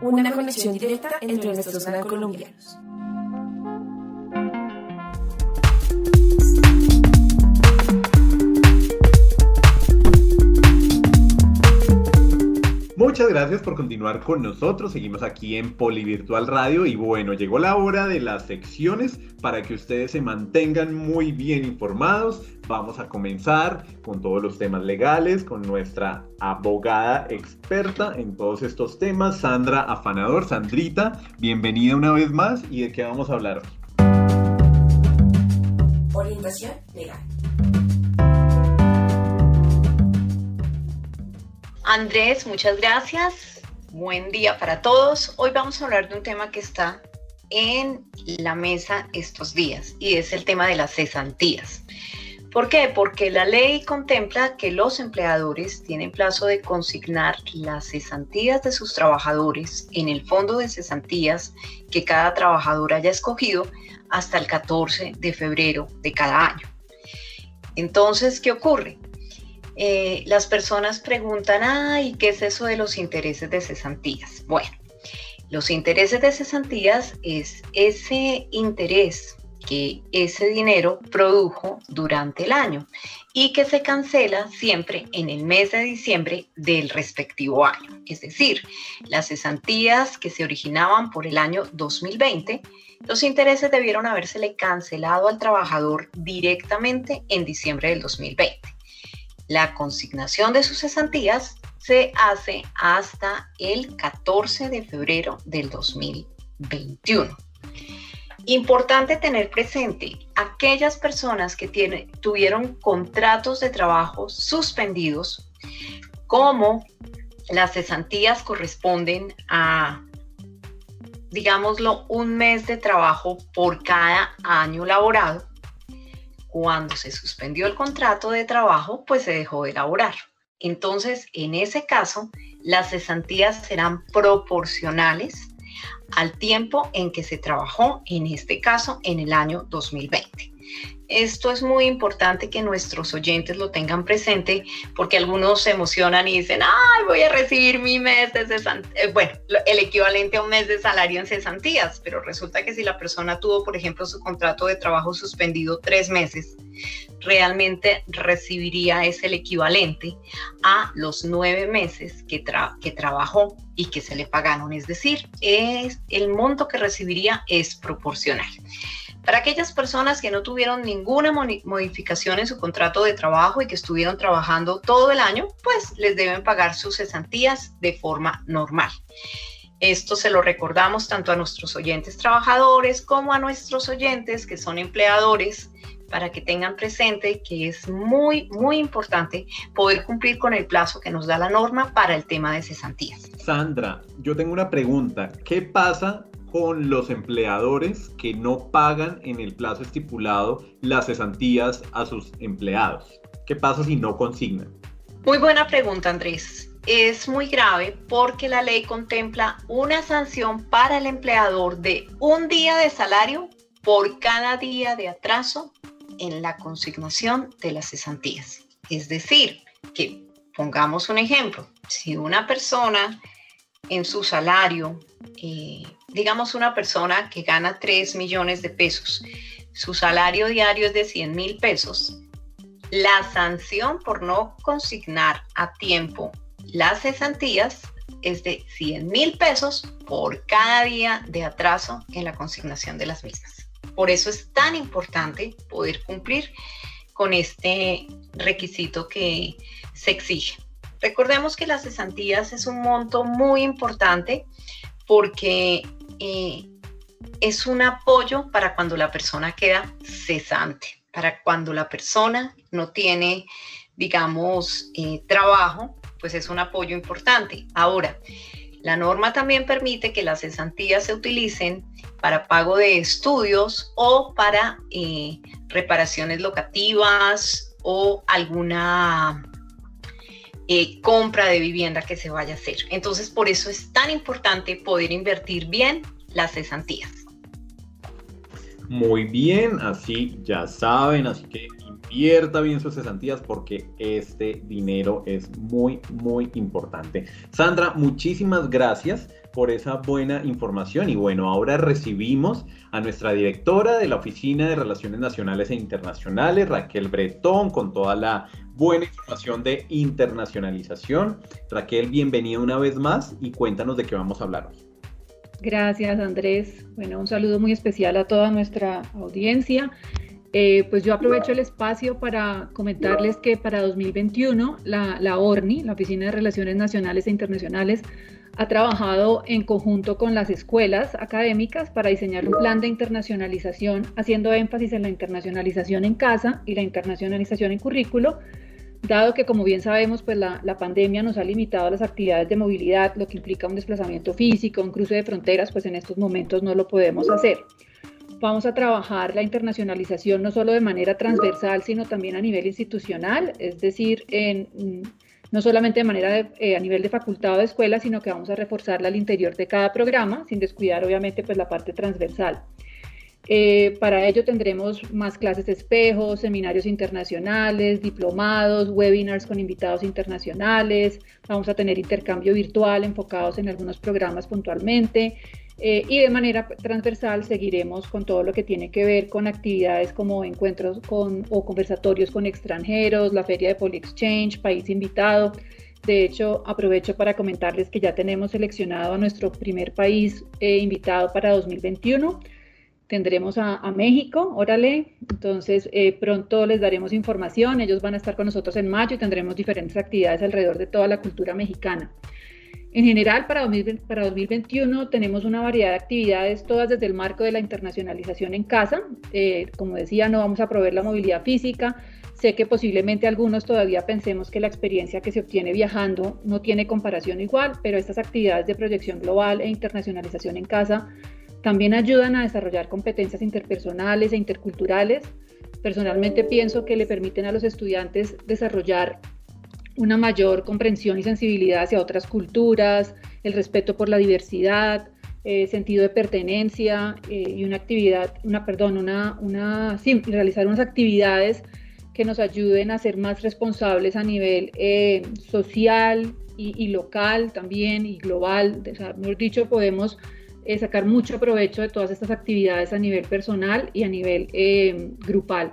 Una conexión directa entre nuestros gran colombianos. Muchas gracias por continuar con nosotros. Seguimos aquí en Polivirtual Radio y bueno, llegó la hora de las secciones para que ustedes se mantengan muy bien informados. Vamos a comenzar con todos los temas legales, con nuestra abogada experta en todos estos temas, Sandra Afanador. Sandrita, bienvenida una vez más y de qué vamos a hablar hoy. Orientación legal. Andrés, muchas gracias. Buen día para todos. Hoy vamos a hablar de un tema que está en la mesa estos días y es el tema de las cesantías. ¿Por qué? Porque la ley contempla que los empleadores tienen plazo de consignar las cesantías de sus trabajadores en el fondo de cesantías que cada trabajador haya escogido hasta el 14 de febrero de cada año. Entonces, ¿qué ocurre? Eh, las personas preguntan, ay, ¿qué es eso de los intereses de cesantías? Bueno, los intereses de cesantías es ese interés que ese dinero produjo durante el año y que se cancela siempre en el mes de diciembre del respectivo año. Es decir, las cesantías que se originaban por el año 2020, los intereses debieron habérsele cancelado al trabajador directamente en diciembre del 2020. La consignación de sus cesantías se hace hasta el 14 de febrero del 2021. Importante tener presente aquellas personas que tuvieron contratos de trabajo suspendidos, como las cesantías corresponden a, digámoslo, un mes de trabajo por cada año laborado. Cuando se suspendió el contrato de trabajo, pues se dejó de elaborar. Entonces, en ese caso, las cesantías serán proporcionales al tiempo en que se trabajó, en este caso, en el año 2020. Esto es muy importante que nuestros oyentes lo tengan presente porque algunos se emocionan y dicen, ay, voy a recibir mi mes de cesantías, bueno, lo- el equivalente a un mes de salario en cesantías, pero resulta que si la persona tuvo, por ejemplo, su contrato de trabajo suspendido tres meses, realmente recibiría es el equivalente a los nueve meses que, que trabajó y que se le pagaron. Es decir, es, el monto que recibiría es proporcional. Para aquellas personas que no tuvieron ninguna modificación en su contrato de trabajo y que estuvieron trabajando todo el año, pues les deben pagar sus cesantías de forma normal. Esto se lo recordamos tanto a nuestros oyentes trabajadores como a nuestros oyentes que son empleadores para que tengan presente que es muy, muy importante poder cumplir con el plazo que nos da la norma para el tema de cesantías. Sandra, yo tengo una pregunta. ¿Qué pasa con los empleadores que no pagan en el plazo estipulado las cesantías a sus empleados? ¿Qué pasa si no consignan? Muy buena pregunta, Andrés. Es muy grave porque la ley contempla una sanción para el empleador de un día de salario por cada día de atraso en la consignación de las cesantías. Es decir, que pongamos un ejemplo, si una persona en su salario, eh, digamos una persona que gana 3 millones de pesos, su salario diario es de 100 mil pesos, la sanción por no consignar a tiempo las cesantías es de 100 mil pesos por cada día de atraso en la consignación de las mismas. Por eso es tan importante poder cumplir con este requisito que se exige. Recordemos que las cesantías es un monto muy importante porque eh, es un apoyo para cuando la persona queda cesante, para cuando la persona no tiene, digamos, eh, trabajo pues es un apoyo importante. Ahora, la norma también permite que las cesantías se utilicen para pago de estudios o para eh, reparaciones locativas o alguna eh, compra de vivienda que se vaya a hacer. Entonces, por eso es tan importante poder invertir bien las cesantías. Muy bien, así ya saben, así que invierta bien sus cesantías porque este dinero es muy, muy importante. Sandra, muchísimas gracias por esa buena información y bueno, ahora recibimos a nuestra directora de la Oficina de Relaciones Nacionales e Internacionales, Raquel Bretón, con toda la buena información de internacionalización. Raquel, bienvenida una vez más y cuéntanos de qué vamos a hablar hoy. Gracias, Andrés. Bueno, un saludo muy especial a toda nuestra audiencia. Eh, pues yo aprovecho el espacio para comentarles que para 2021 la, la ORNI, la Oficina de Relaciones Nacionales e Internacionales, ha trabajado en conjunto con las escuelas académicas para diseñar un plan de internacionalización, haciendo énfasis en la internacionalización en casa y la internacionalización en currículo, dado que como bien sabemos, pues la, la pandemia nos ha limitado las actividades de movilidad, lo que implica un desplazamiento físico, un cruce de fronteras, pues en estos momentos no lo podemos hacer vamos a trabajar la internacionalización no solo de manera transversal, sino también a nivel institucional, es decir, en, mm, no solamente de manera eh, a nivel de facultad o de escuela, sino que vamos a reforzarla al interior de cada programa, sin descuidar obviamente pues la parte transversal. Eh, para ello tendremos más clases de espejo, seminarios internacionales, diplomados, webinars con invitados internacionales, vamos a tener intercambio virtual enfocados en algunos programas puntualmente, eh, y de manera transversal seguiremos con todo lo que tiene que ver con actividades como encuentros con, o conversatorios con extranjeros, la feria de PolyExchange, país invitado. De hecho, aprovecho para comentarles que ya tenemos seleccionado a nuestro primer país eh, invitado para 2021. Tendremos a, México, órale. Entonces, eh, pronto les daremos información. Ellos van a estar con nosotros en mayo y tendremos diferentes actividades alrededor de toda la cultura mexicana. En general, para, 2021 tenemos una variedad de actividades, todas desde el marco de la internacionalización en casa. Eh, como decía, no vamos a proveer la movilidad física. Sé que posiblemente algunos todavía pensemos que la experiencia que se obtiene viajando no tiene comparación igual, pero estas actividades de proyección global e internacionalización en casa también ayudan a desarrollar competencias interpersonales e interculturales. Personalmente pienso que le permiten a los estudiantes desarrollar una mayor comprensión y sensibilidad hacia otras culturas, el respeto por la diversidad, eh, sentido de pertenencia eh, y una actividad, una, perdón, una, una, sí, realizar unas actividades que nos ayuden a ser más responsables a nivel eh, social y, local también y global. O sea, mejor dicho, podemos sacar mucho provecho de todas estas actividades a nivel personal y a nivel grupal.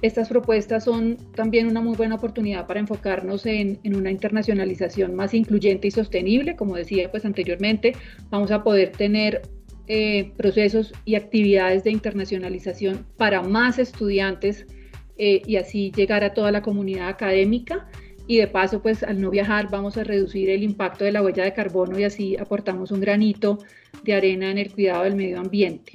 Estas propuestas son también una muy buena oportunidad para enfocarnos en, una internacionalización más incluyente y sostenible. Como decía pues anteriormente, vamos a poder tener eh, procesos y actividades de internacionalización para más estudiantes eh, y así llegar a toda la comunidad académica. Y de paso, pues al no viajar vamos a reducir el impacto de la huella de carbono y así aportamos un granito de arena en el cuidado del medio ambiente.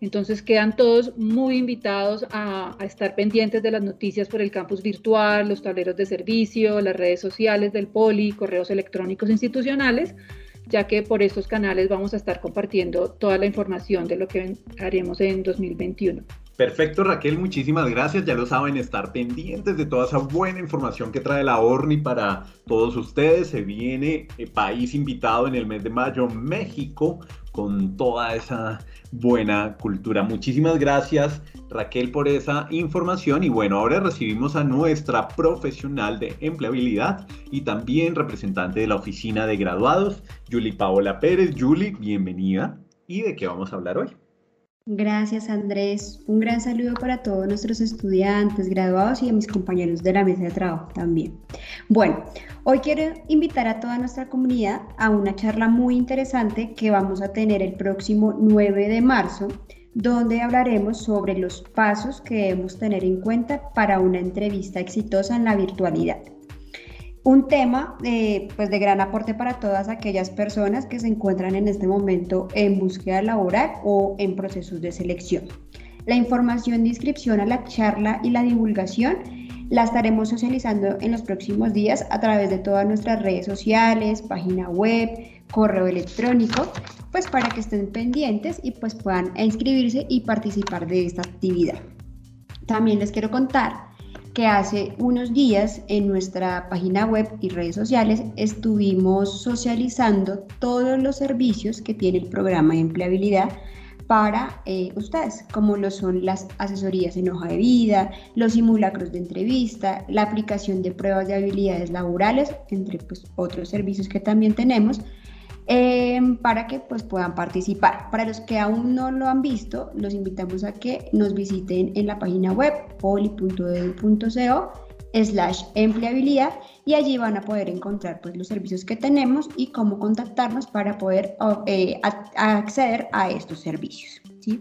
Entonces quedan todos muy invitados a, estar pendientes de las noticias por el campus virtual, los tableros de servicio, las redes sociales del Poli, correos electrónicos institucionales, ya que por estos canales vamos a estar compartiendo toda la información de lo que haremos en 2021. Perfecto, Raquel, muchísimas gracias. Ya lo saben, estar pendientes de toda esa buena información que trae la ORNI para todos ustedes. Se viene eh, país invitado en el mes de mayo, México, con toda esa buena cultura. Muchísimas gracias, Raquel, por esa información. Y bueno, ahora recibimos a nuestra profesional de empleabilidad y también representante de la oficina de graduados, Yuli Paola Pérez. Yuli, bienvenida. ¿Y de qué vamos a hablar hoy? Gracias Andrés. Un gran saludo para todos nuestros estudiantes, graduados y a mis compañeros de la mesa de trabajo también. Bueno, hoy quiero invitar a toda nuestra comunidad a una charla muy interesante que vamos a tener el próximo 9 de marzo, donde hablaremos sobre los pasos que debemos tener en cuenta para una entrevista exitosa en la virtualidad. Un tema eh, pues de gran aporte para todas aquellas personas que se encuentran en este momento en búsqueda laboral o en procesos de selección. La información de inscripción a la charla y la divulgación la estaremos socializando en los próximos días a través de todas nuestras redes sociales, página web, correo electrónico, pues para que estén pendientes y pues puedan inscribirse y participar de esta actividad. También les quiero contar que hace unos días en nuestra página web y redes sociales estuvimos socializando todos los servicios que tiene el programa de empleabilidad para eh, ustedes, como lo son las asesorías en hoja de vida, los simulacros de entrevista, la aplicación de pruebas de habilidades laborales, entre pues, otros servicios que también tenemos, Em, para que pues puedan participar. Para los que aún no lo han visto, los invitamos a que nos visiten en la página web poli.edu.co slash empleabilidad y allí van a poder encontrar pues los servicios que tenemos y cómo contactarnos para poder eh, acceder a estos servicios. ¿sí?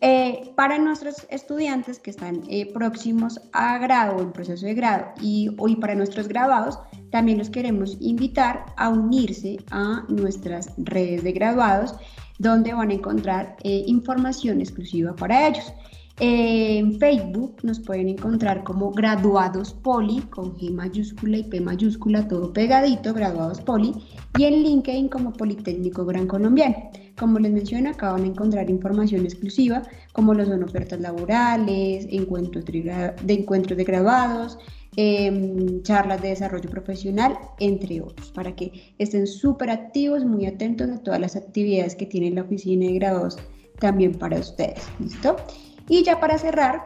Eh, para nuestros estudiantes que están eh, próximos a grado en proceso de grado y hoy para nuestros graduados, también los queremos invitar a unirse a nuestras redes de graduados donde van a encontrar eh, información exclusiva para ellos. En Facebook nos pueden encontrar como Graduados Poli, con G mayúscula y P mayúscula, todo pegadito, Graduados Poli, y en LinkedIn como Politécnico Gran Colombiano. Como les mencioné, acá van a encontrar información exclusiva, como lo son ofertas laborales, encuentros de, encuentros de graduados, em, charlas de desarrollo profesional, entre otros, para que estén súper activos, muy atentos a todas las actividades que tiene la oficina de graduados también para ustedes. ¿Listo? Y ya para cerrar,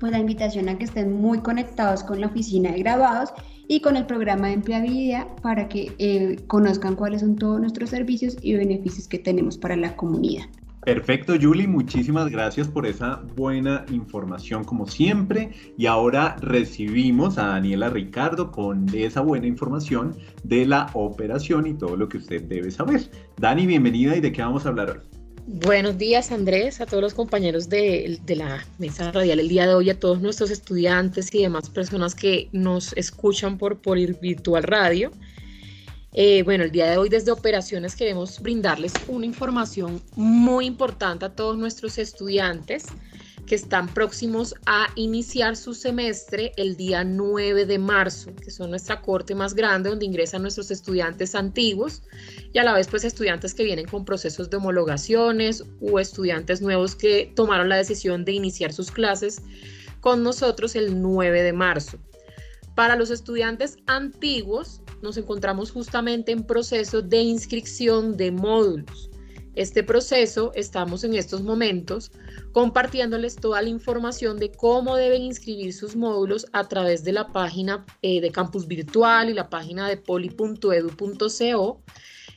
pues la invitación a que estén muy conectados con la oficina de graduados y con el programa de empleabilidad para que eh, conozcan cuáles son todos nuestros servicios y beneficios que tenemos para la comunidad. Perfecto, Julie, muchísimas gracias por esa buena información como siempre. Y ahora recibimos a Daniela Ricardo con esa buena información de la operación y todo lo que usted debe saber. Dani, bienvenida y de qué vamos a hablar hoy. Buenos días, Andrés, a todos los compañeros de, la mesa radial el día de hoy, a todos nuestros estudiantes y demás personas que nos escuchan por, por virtual radio. Eh, bueno, el día de hoy desde Operaciones queremos brindarles una información muy importante a todos nuestros estudiantes que están próximos a iniciar su semestre el día 9 de marzo, que son nuestra corte más grande donde ingresan nuestros estudiantes antiguos y a la vez pues estudiantes que vienen con procesos de homologaciones o estudiantes nuevos que tomaron la decisión de iniciar sus clases con nosotros el 9 de marzo. Para los estudiantes antiguos nos encontramos justamente en proceso de inscripción de módulos. Este proceso estamos en estos momentos compartiéndoles toda la información de cómo deben inscribir sus módulos a través de la página eh, de campus virtual y la página de poli.edu.co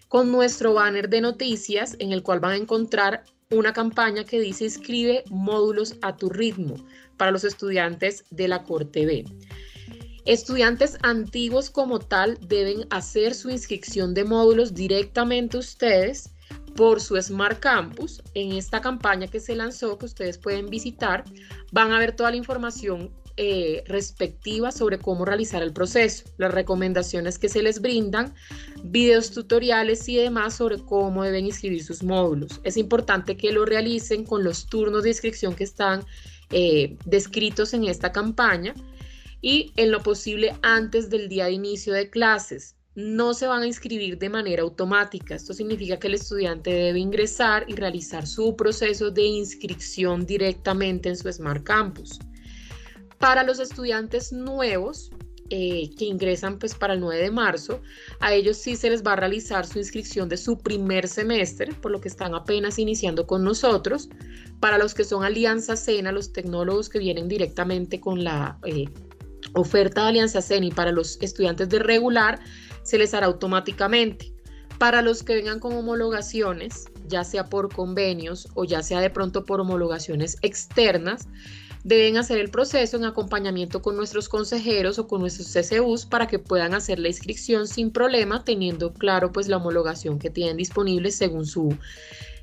con nuestro banner de noticias en el cual van a encontrar una campaña que dice inscribe módulos a tu ritmo para los estudiantes de la Corte B. Estudiantes antiguos como tal deben hacer su inscripción de módulos directamente ustedes por su Smart Campus. En esta campaña que se lanzó, que ustedes pueden visitar, van a ver toda la información eh, respectiva sobre cómo realizar el proceso, las recomendaciones que se les brindan, videos tutoriales y demás sobre cómo deben inscribir sus módulos. Es importante que lo realicen con los turnos de inscripción que están eh, descritos en esta campaña y en lo posible antes del día de inicio de clases no se van a inscribir de manera automática. Esto significa que el estudiante debe ingresar y realizar su proceso de inscripción directamente en su Smart Campus. Para los estudiantes nuevos, eh, que ingresan pues para el 9 de marzo, a ellos sí se les va a realizar su inscripción de su primer semestre, por lo que están apenas iniciando con nosotros. Para los que son Alianza Cena, los tecnólogos que vienen directamente con la eh, oferta de Alianza Cena y para los estudiantes de regular, se les hará automáticamente. Para los que vengan con homologaciones, ya sea por convenios o ya sea de pronto por homologaciones externas, deben hacer el proceso en acompañamiento con nuestros consejeros o con nuestros CCUs para que puedan hacer la inscripción sin problema, teniendo claro pues la homologación que tienen disponible según su,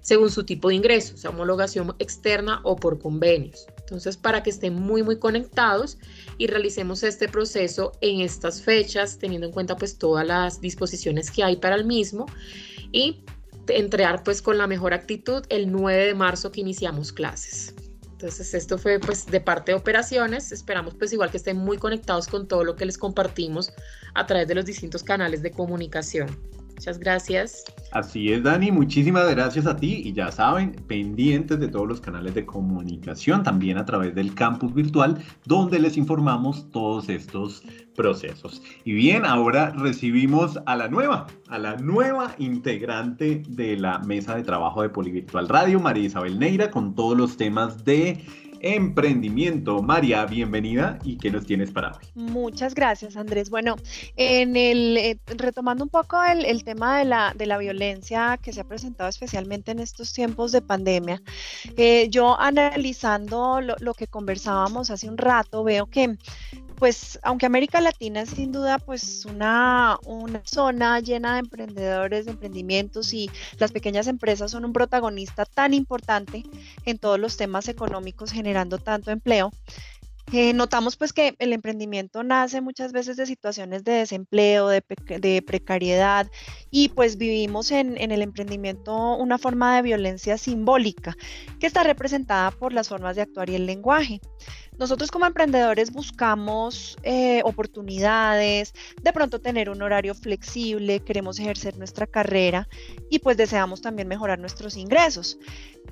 según su tipo de ingreso, sea homologación externa o por convenios. Entonces, para que estén muy, muy conectados y realicemos este proceso en estas fechas, teniendo en cuenta pues todas las disposiciones que hay para el mismo y entregar pues con la mejor actitud el 9 de marzo que iniciamos clases. Entonces esto fue pues de parte de operaciones, esperamos pues igual que estén muy conectados con todo lo que les compartimos a través de los distintos canales de comunicación. Muchas gracias. Así es, Dani, muchísimas gracias a ti y ya saben, pendientes de todos los canales de comunicación, también a través del campus virtual, donde les informamos todos estos procesos. Y bien, ahora recibimos a la nueva, a la nueva integrante de la mesa de trabajo de Polivirtual Radio, María Isabel Neira, con todos los temas de emprendimiento. María, bienvenida y ¿qué nos tienes para hoy? Muchas gracias, Andrés. Bueno, en el, eh, retomando un poco el, tema de la, violencia que se ha presentado especialmente en estos tiempos de pandemia, eh, yo analizando lo que conversábamos hace un rato, veo que pues aunque América Latina es sin duda pues una, una, zona llena de emprendedores, de emprendimientos y las pequeñas empresas son un protagonista tan importante en todos los temas económicos generando tanto empleo, eh, notamos pues que el emprendimiento nace muchas veces de situaciones de desempleo, de, precariedad y pues vivimos en, el emprendimiento una forma de violencia simbólica que está representada por las formas de actuar y el lenguaje. Nosotros como emprendedores buscamos eh, oportunidades, de pronto tener un horario flexible, queremos ejercer nuestra carrera y pues deseamos también mejorar nuestros ingresos.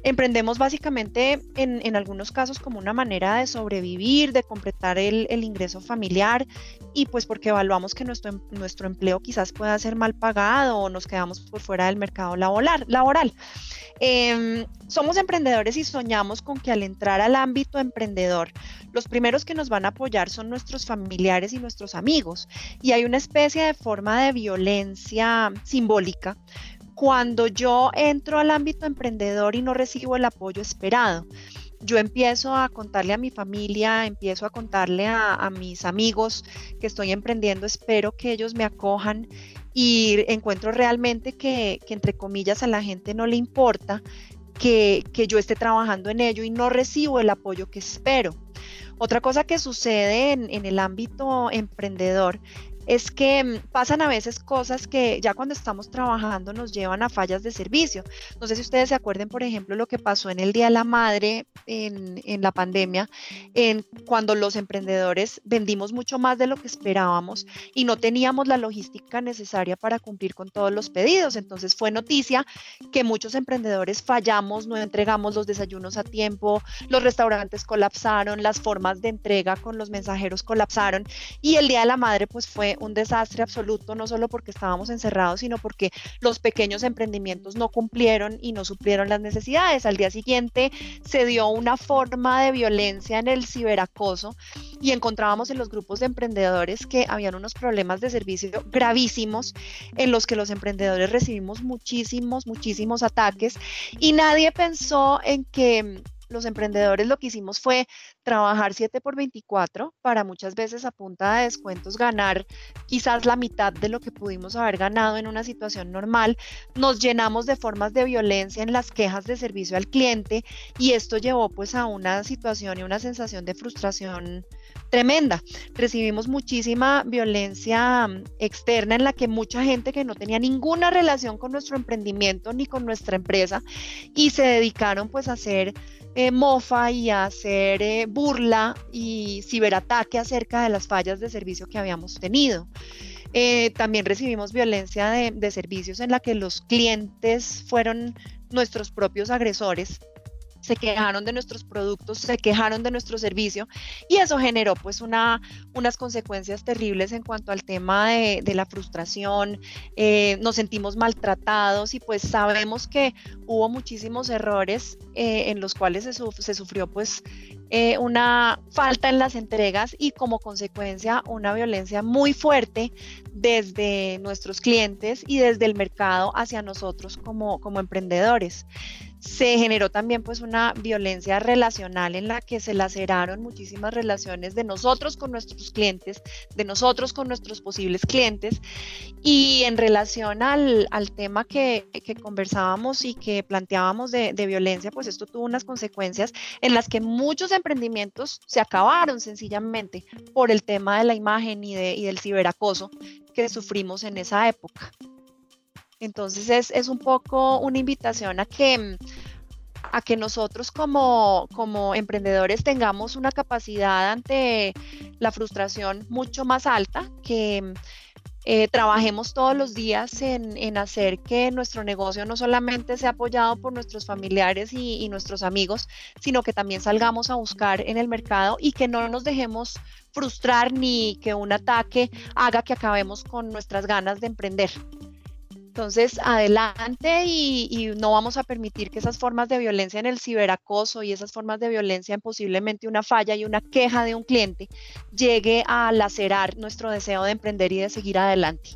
Emprendemos básicamente en, algunos casos como una manera de sobrevivir, de completar el, ingreso familiar y pues porque evaluamos que nuestro, em, nuestro empleo quizás pueda ser mal pagado o nos quedamos por fuera del mercado laboral. laboral. Em, somos emprendedores y soñamos con que al entrar al ámbito emprendedor, los primeros que nos van a apoyar son nuestros familiares y nuestros amigos. Y hay una especie de forma de violencia simbólica cuando yo entro al ámbito emprendedor y no recibo el apoyo esperado. Yo empiezo a contarle a mi familia, empiezo a contarle a, mis amigos que estoy emprendiendo, espero que ellos me acojan y encuentro realmente que, entre comillas a la gente no le importa que, yo esté trabajando en ello y no recibo el apoyo que espero. Otra cosa que sucede en, en el ámbito emprendedor es que mm, pasan a veces cosas que ya cuando estamos trabajando nos llevan a fallas de servicio. No sé si ustedes se acuerden, por ejemplo, lo que pasó en el Día de la Madre en, en la pandemia, en cuando los emprendedores vendimos mucho más de lo que esperábamos y no teníamos la logística necesaria para cumplir con todos los pedidos. Entonces fue noticia que muchos emprendedores fallamos, no entregamos los desayunos a tiempo, los restaurantes colapsaron, las formas de entrega con los mensajeros colapsaron y el Día de la Madre pues fue un desastre absoluto, no solo porque estábamos encerrados, sino porque los pequeños emprendimientos no cumplieron y no suplieron las necesidades. Al día siguiente se dio una forma de violencia en el ciberacoso y encontrábamos en los grupos de emprendedores que habían unos problemas de servicio gravísimos en los que los emprendedores recibimos muchísimos, muchísimos ataques y nadie pensó en que los emprendedores lo que hicimos fue trabajar 7 por 24 para muchas veces a punta de descuentos ganar quizás la mitad de lo que pudimos haber ganado en una situación normal. Nos llenamos de formas de violencia en las quejas de servicio al cliente y esto llevó pues a una situación y una sensación de frustración tremenda. Recibimos muchísima violencia mm, externa en la que mucha gente que no tenía ninguna relación con nuestro emprendimiento ni con nuestra empresa y se dedicaron pues a hacer eh, mofa y hacer eh, burla y ciberataque acerca de las fallas de servicio que habíamos tenido. Eh, también recibimos violencia de, de servicios en la que los clientes fueron nuestros propios agresores se quejaron de nuestros productos, se quejaron de nuestro servicio y eso generó pues una, unas consecuencias terribles en cuanto al tema de, la frustración, eh, nos sentimos maltratados y pues sabemos que hubo muchísimos errores eh, en los cuales se, se sufrió pues eh, una falta en las entregas y como consecuencia una violencia muy fuerte desde nuestros clientes y desde el mercado hacia nosotros como, como emprendedores se generó también pues una violencia relacional en la que se laceraron muchísimas relaciones de nosotros con nuestros clientes, de nosotros con nuestros posibles clientes y en relación al, tema que, conversábamos y que planteábamos de, violencia, pues esto tuvo unas consecuencias en las que muchos emprendimientos se acabaron sencillamente por el tema de la imagen y, y del ciberacoso que sufrimos en esa época. Entonces es, un poco una invitación a que, a que nosotros como, como emprendedores tengamos una capacidad ante la frustración mucho más alta, que eh, trabajemos todos los días en, hacer que nuestro negocio no solamente sea apoyado por nuestros familiares y, nuestros amigos, sino que también salgamos a buscar en el mercado y que no nos dejemos frustrar ni que un ataque haga que acabemos con nuestras ganas de emprender. Entonces, adelante y, no vamos a permitir que esas formas de violencia en el ciberacoso y esas formas de violencia en posiblemente una falla y una queja de un cliente llegue a lacerar nuestro deseo de emprender y de seguir adelante.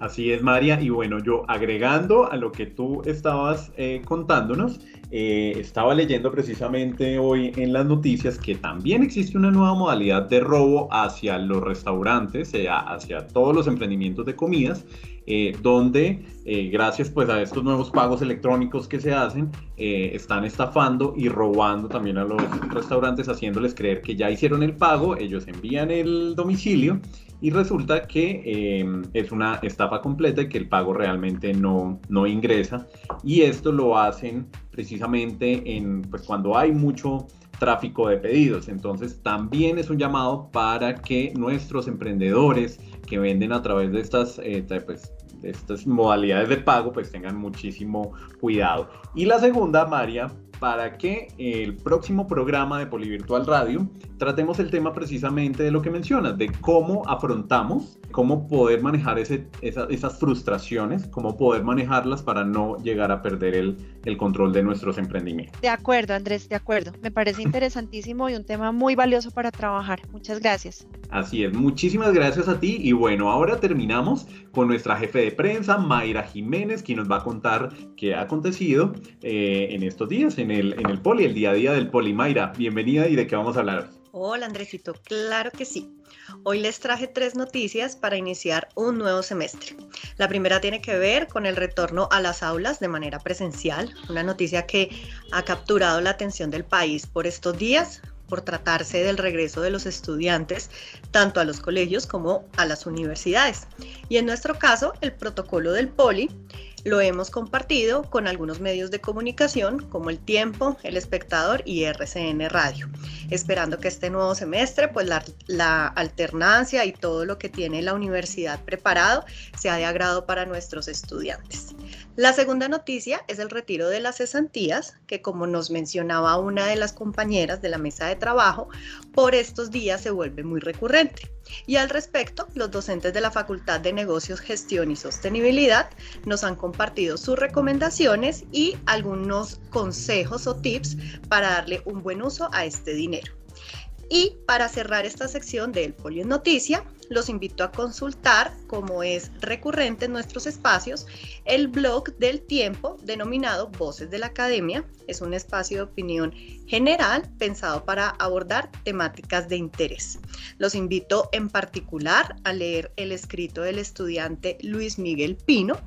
Así es, María. Y bueno, yo agregando a lo que tú estabas eh, contándonos, eh, estaba leyendo precisamente hoy en las noticias que también existe una nueva modalidad de robo hacia los restaurantes, sea, hacia todos los emprendimientos de comidas, eh, donde eh, gracias pues a estos nuevos pagos electrónicos que se hacen, eh, están estafando y robando también a los restaurantes, haciéndoles creer que ya hicieron el pago, ellos envían el domicilio y resulta que es una estafa completa y que el pago realmente no, no ingresa. Y esto lo hacen precisamente en, pues, cuando hay mucho tráfico de pedidos. Entonces también es un llamado para que nuestros emprendedores que venden a través de estas, eh, pues, estas modalidades de pago pues tengan muchísimo cuidado. Y la segunda, María, para que el próximo programa de Polivirtual Radio tratemos el tema precisamente de lo que mencionas, de cómo afrontamos, cómo poder manejar esas frustraciones, cómo poder manejarlas para no llegar a perder el, el control de nuestros emprendimientos. De acuerdo, Andrés, de acuerdo. Me parece interesantísimo y un tema muy valioso para trabajar. Muchas gracias. Así es, muchísimas gracias a ti y bueno, ahora terminamos con nuestra jefe de prensa, Mayra Jiménez, quien nos va a contar qué ha acontecido eh, en estos días en el, en el Poli, el día a día del Poli. Mayra, bienvenida y de qué vamos a hablar. Hola Andresito, claro que sí. Hoy les traje tres noticias para iniciar un nuevo semestre. La primera tiene que ver con el retorno a las aulas de manera presencial, una noticia que ha capturado la atención del país por estos días, por tratarse del regreso de los estudiantes tanto a los colegios como a las universidades. Y en nuestro caso, el protocolo del POLI lo hemos compartido con algunos medios de comunicación como El Tiempo, El Espectador y RCN Radio, esperando que este nuevo semestre, pues la, la, alternancia y todo lo que tiene la universidad preparado sea de agrado para nuestros estudiantes. La segunda noticia es el retiro de las cesantías, que como nos mencionaba una de las compañeras de la mesa de trabajo, por estos días se vuelve muy recurrente. Y al respecto, los docentes de la Facultad de Negocios, Gestión y Sostenibilidad nos han compartido sus recomendaciones y algunos consejos o tips para darle un buen uso a este dinero. Y para cerrar esta sección del Polio en Noticia, los invito a consultar, como es recurrente en nuestros espacios, el blog del tiempo denominado Voces de la Academia. Es un espacio de opinión general pensado para abordar temáticas de interés. Los invito en particular a leer el escrito del estudiante Luis Miguel Pino,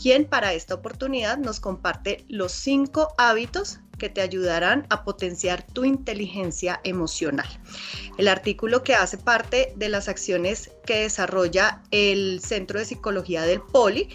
quien para esta oportunidad nos comparte los cinco hábitos que te ayudarán a potenciar tu inteligencia emocional. El artículo que hace parte de las acciones que desarrolla el Centro de Psicología del Poli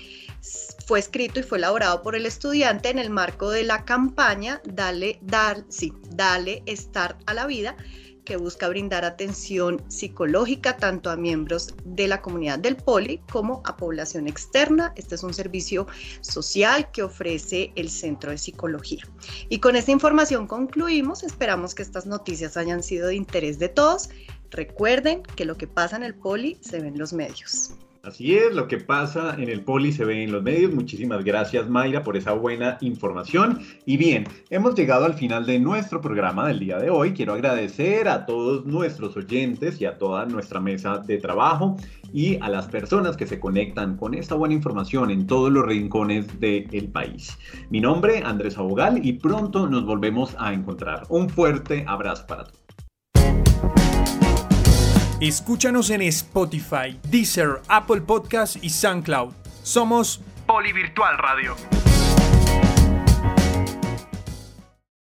fue escrito y fue elaborado por el estudiante en el marco de la campaña Dale, Dar, sí, Dale Start a la Vida que busca brindar atención psicológica tanto a miembros de la comunidad del Poli como a población externa. Este es un servicio social que ofrece el Centro de Psicología. Y con esta información concluimos. Esperamos que estas noticias hayan sido de interés de todos. Recuerden que lo que pasa en el Poli se ve en los medios. Así es, lo que pasa en el poli se ve en los medios. Muchísimas gracias Mayra por esa buena información. Y bien, hemos llegado al final de nuestro programa del día de hoy. Quiero agradecer a todos nuestros oyentes y a toda nuestra mesa de trabajo y a las personas que se conectan con esta buena información en todos los rincones del país. Mi nombre, Andrés Abogal, y pronto nos volvemos a encontrar. Un fuerte abrazo para todos. Escúchanos en Spotify, Deezer, Apple Podcast y SoundCloud. Somos Polivirtual Radio.